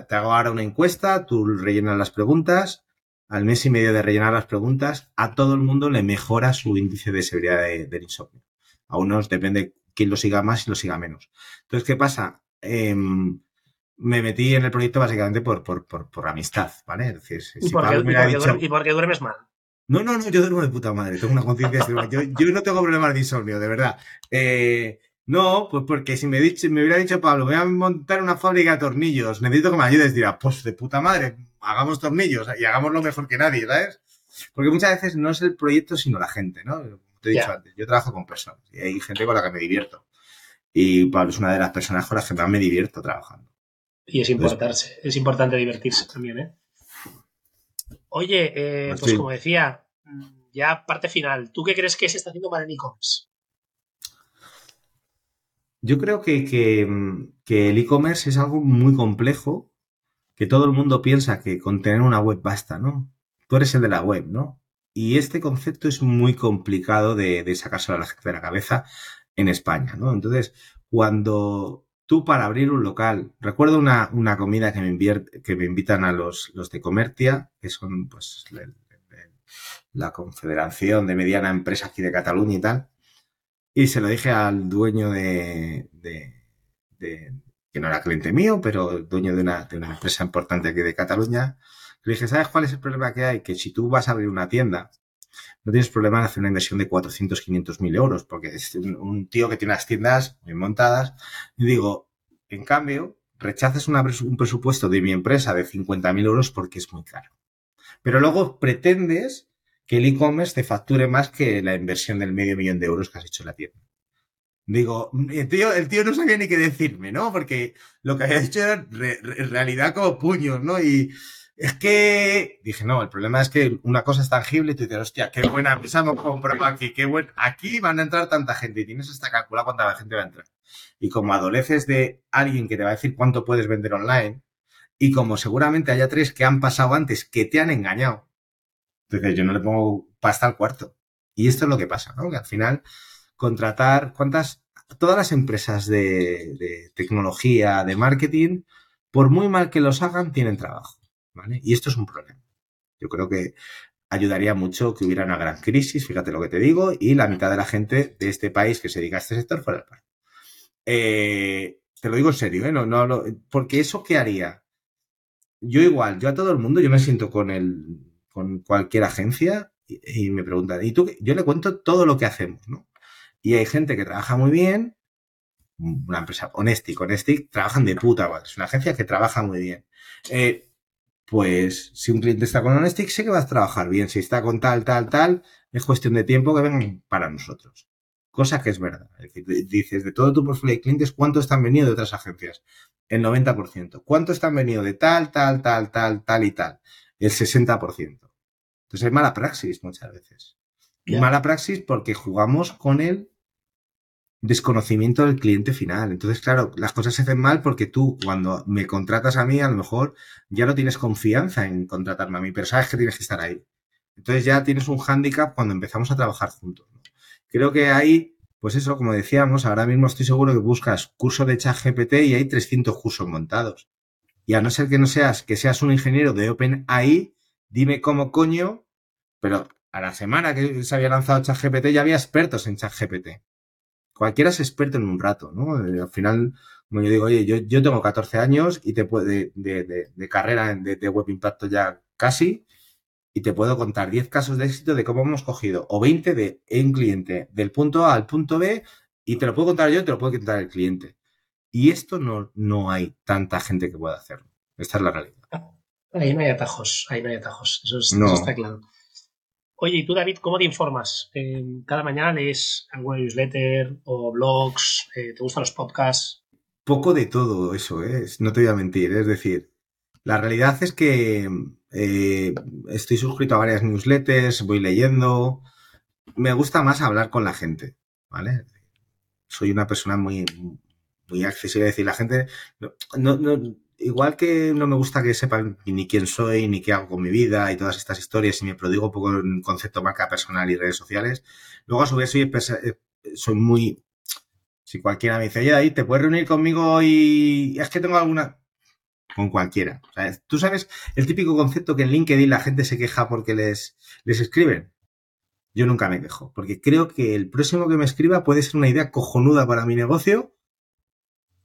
te hago ahora una encuesta, tú rellenas las preguntas, al mes y medio de rellenar las preguntas, a todo el mundo le mejora su índice de severidad de, del insomnio. A unos depende quién lo siga más y lo siga menos. Entonces, ¿qué pasa? Eh, me metí en el proyecto básicamente por, por, por, por amistad, ¿vale? Es decir, ¿Y, si y, porque dicho, duermes, ¿Y por qué duermes mal? No, no, no, yo duermo de puta madre, tengo una conciencia. yo, yo no tengo problemas de insomnio, de verdad. Eh, no, pues porque si me, dicho, me hubiera dicho Pablo, voy a montar una fábrica de tornillos, necesito que me ayudes, dirá, pues de puta madre, hagamos tornillos y hagámoslo mejor que nadie, ¿sabes? Porque muchas veces no es el proyecto, sino la gente, ¿no? Como te he dicho yeah. antes, yo trabajo con personas y hay gente con la que me divierto. Y Pablo es una de las personas con las que más me divierto trabajando. Y es importante, es importante divertirse también, ¿eh? Oye, eh, pues sí. como decía, ya parte final, ¿tú qué crees que se está haciendo para el e-commerce? Yo creo que, que, que el e-commerce es algo muy complejo, que todo el mundo piensa que con tener una web basta, ¿no? Tú eres el de la web, ¿no? Y este concepto es muy complicado de, de sacárselo a la gente de la cabeza en España, ¿no? Entonces, cuando tú para abrir un local, recuerdo una, una comida que me, invierte, que me invitan a los, los de Comertia, que son pues la, confederación de mediana empresa aquí de Cataluña y tal, y se lo dije al dueño de, de, de que no era cliente mío, pero dueño de una, de una empresa importante aquí de Cataluña, le dije, ¿sabes cuál es el problema que hay? Que si tú vas a abrir una tienda, no tienes problema en hacer una inversión de 400, 500 mil euros, porque es un, tío que tiene las tiendas bien montadas. Y digo, en cambio, rechazas un presupuesto de mi empresa de 50 mil euros porque es muy caro. Pero luego pretendes que el e-commerce te facture más que la inversión del medio millón de euros que has hecho en la tienda. Digo, el tío, el tío no sabía ni qué decirme, ¿no? Porque lo que había hecho era re, realidad como puños, ¿no? Y, es que dije, no, el problema es que una cosa es tangible y tú dices, hostia, qué buena empresa hemos comprado aquí, qué buen, aquí van a entrar tanta gente y tienes hasta calcular cuánta gente va a entrar. Y como adoleces de alguien que te va a decir cuánto puedes vender online, y como seguramente haya tres que han pasado antes que te han engañado, entonces yo no le pongo pasta al cuarto. Y esto es lo que pasa, ¿no? Que al final contratar, ¿cuántas? Todas las empresas de, de tecnología, de marketing, por muy mal que los hagan, tienen trabajo. Y esto es un problema. Yo creo que ayudaría mucho que hubiera una gran crisis, fíjate lo que te digo, y la mitad de la gente de este país que se dedica a este sector fuera del paro. Eh, te lo digo en serio, ¿eh? no, no hablo, porque eso qué haría. Yo igual, yo a todo el mundo, yo me siento con el, con cualquier agencia y, me preguntan, ¿y tú? Yo le cuento todo lo que hacemos, ¿no? Y hay gente que trabaja muy bien, una empresa, Honestic, Honestic, trabajan de puta madre, es una agencia que trabaja muy bien. Eh, pues si un cliente está con Honestic, sé que vas a trabajar bien. Si está con tal, tal, tal, es cuestión de tiempo que vengan para nosotros. Cosa que es verdad. Es decir, dices, de todo tu portfolio de clientes, ¿cuántos están venido de otras agencias? El 90%. ¿Cuántos están venido de tal, tal, tal, tal, tal y tal? El 60%. Entonces hay mala praxis muchas veces. Y mala praxis porque jugamos con el desconocimiento del cliente final. Entonces, claro, las cosas se hacen mal porque tú, cuando me contratas a mí, a lo mejor ya no tienes confianza en contratarme a mí, pero sabes que tienes que estar ahí. Entonces ya tienes un hándicap cuando empezamos a trabajar juntos. Creo que ahí, pues eso, como decíamos, ahora mismo estoy seguro que buscas curso de chat GPT y hay 300 cursos montados. Y a no ser que no seas, que seas un ingeniero de OpenAI, dime cómo coño, pero a la semana que se había lanzado ChatGPT ya había expertos en ChatGPT cualquiera es experto en un rato, ¿no? Eh, al final, como yo digo, oye, yo, yo tengo 14 años y te puede, de, de, carrera de, de, web impacto ya casi, y te puedo contar 10 casos de éxito de cómo hemos cogido, o 20 de un cliente del punto A al punto B, y te lo puedo contar yo y te lo puedo contar el cliente. Y esto no, no hay tanta gente que pueda hacerlo. Esta es la realidad. Ahí no hay atajos, ahí no hay atajos, eso, eso está claro. Oye, ¿y tú, David, cómo te informas? ¿Cada mañana lees alguna newsletter o blogs? Eh, ¿Te gustan los podcasts? Poco de todo eso, ¿eh? no te voy a mentir. Es decir, la realidad es que eh, estoy suscrito a varias newsletters, voy leyendo. Me gusta más hablar con la gente, ¿vale? Soy una persona muy, muy accesible. Es decir, la gente no, igual que no me gusta que sepan ni quién soy, ni qué hago con mi vida y todas estas historias y me prodigo un poco en concepto marca personal y redes sociales, luego a su vez soy, eh, soy muy... Si cualquiera me dice, oye, ahí te puedes reunir conmigo y es que tengo alguna... Con cualquiera. Tú sabes el típico concepto que en LinkedIn la gente se queja porque les, les escriben. Yo nunca me quejo, porque creo que el próximo que me escriba puede ser una idea cojonuda para mi negocio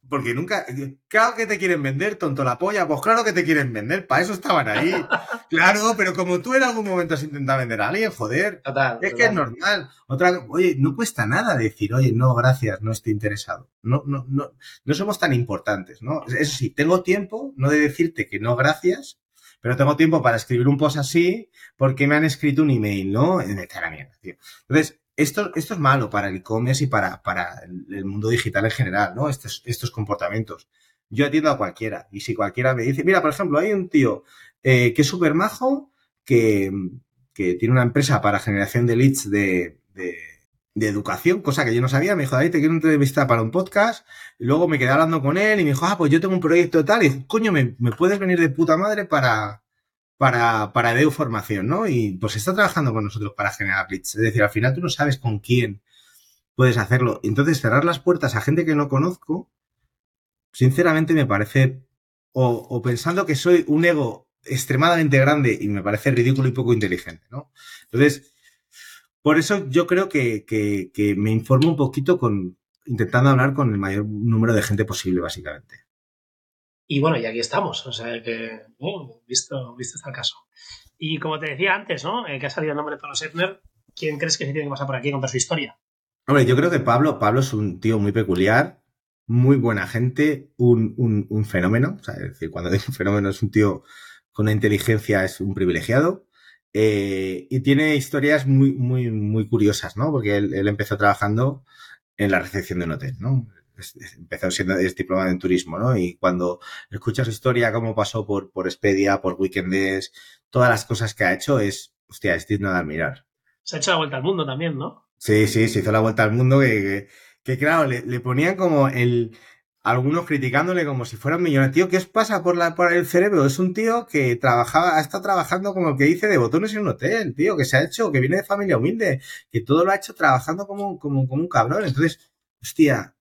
porque nunca. Claro que te quieren vender, tonto la polla. Pues claro que te quieren vender, para eso estaban ahí. claro, pero como tú en algún momento has intentado vender a alguien, joder. Total, es que es normal. Otra, oye, no cuesta nada decir, oye, no, gracias, no estoy interesado. No, no, no, no somos tan importantes, ¿no? Eso sí, tengo tiempo, no de decirte que no, gracias, pero tengo tiempo para escribir un post así porque me han escrito un email, ¿no? A la mierda, tío. Entonces, esto, esto es malo para el e-commerce y para, para el mundo digital en general, ¿no? Estos, estos comportamientos. Yo atiendo a cualquiera. Y si cualquiera me dice, mira, por ejemplo, hay un tío eh, que es súper majo, que, que, tiene una empresa para generación de leads de, de, de, educación, cosa que yo no sabía. Me dijo, David, te quiero entrevistar para un podcast. Luego me quedé hablando con él y me dijo, ah, pues yo tengo un proyecto tal. Y coño, me, me puedes venir de puta madre para, para, para DEU Formación, ¿no? Y pues está trabajando con nosotros para generar leads. Es decir, al final tú no sabes con quién puedes hacerlo. Entonces, cerrar las puertas a gente que no conozco, sinceramente me parece, o, o pensando que soy un ego extremadamente grande y me parece ridículo y poco inteligente, ¿no? Entonces, por eso yo creo que, que, que me informo un poquito con, intentando hablar con el mayor número de gente posible, básicamente. Y bueno, y aquí estamos, o sea que, visto, visto está el caso. Y como te decía antes, ¿no? Eh, que ha salido el nombre de Pablo Setner, ¿quién crees que se tiene que pasar por aquí a contar su historia? Hombre, yo creo que Pablo, Pablo es un tío muy peculiar, muy buena gente, un, un, fenómeno. O sea, es decir, cuando digo un fenómeno es un tío con una inteligencia, es un privilegiado. Eh, y tiene historias muy, muy, muy curiosas, ¿no? Porque él, él, empezó trabajando en la recepción de un hotel, ¿no? Empezó siendo diplomado en turismo, ¿no? Y cuando escuchas su historia, cómo pasó por, por Expedia, por Weekenders, todas las cosas que ha hecho, es, hostia, es digno de admirar. Se ha hecho la vuelta al mundo también, ¿no? Sí, sí, se hizo la vuelta al mundo que, que, claro, le, le, ponían como el, algunos criticándole como si fuera un millonario. Tío, ¿qué os pasa por, la, por el cerebro? Es un tío que trabajaba, ha estado trabajando como el que dice de botones en un hotel, tío, que se ha hecho, que viene de familia humilde, que todo lo ha hecho trabajando como, como, como un cabrón. Entonces, hostia,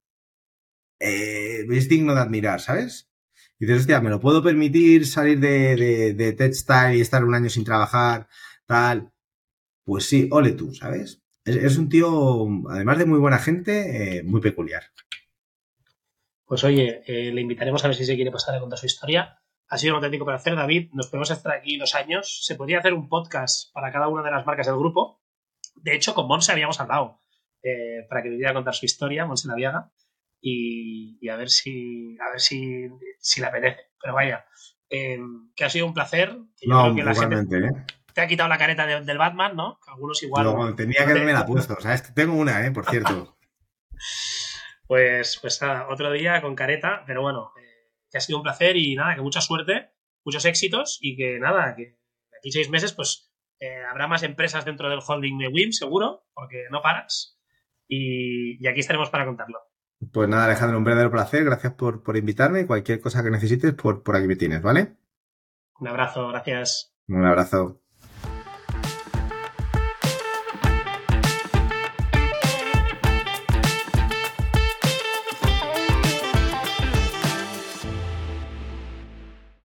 eh, es digno de admirar, ¿sabes? Y dices, hostia, me lo puedo permitir salir de, de, de y estar un año sin trabajar, tal. Pues sí, ole tú, ¿sabes? Es, un tío, además de muy buena gente, eh, muy peculiar. Pues oye, eh, le invitaremos a ver si se quiere pasar a contar su historia. Ha sido un auténtico placer, David. Nos podemos estar aquí dos años. Se podría hacer un podcast para cada una de las marcas del grupo. De hecho, con Monse habíamos hablado para que viniera a contar su historia, Monse Naviaga, y, y, a ver si a ver si, si le apetece. Pero vaya, eh, que ha sido un placer. Que yo no, creo que la gente ¿eh? te ha quitado la careta de, del Batman, ¿no? Que algunos igual. No, tenía que haberme la puesto. O sea, tengo una, ¿eh? Por cierto. Pues, pues nada, otro día con careta, pero bueno, eh, que ha sido un placer y nada, que mucha suerte, muchos éxitos y que nada, que de aquí seis meses pues eh, habrá más empresas dentro del holding de WIM, seguro, porque no paras. Y, y, aquí estaremos para contarlo. Pues nada, Alejandro, un verdadero placer, gracias por, por invitarme y cualquier cosa que necesites, por, por aquí me tienes, ¿vale? Un abrazo, gracias. Un abrazo.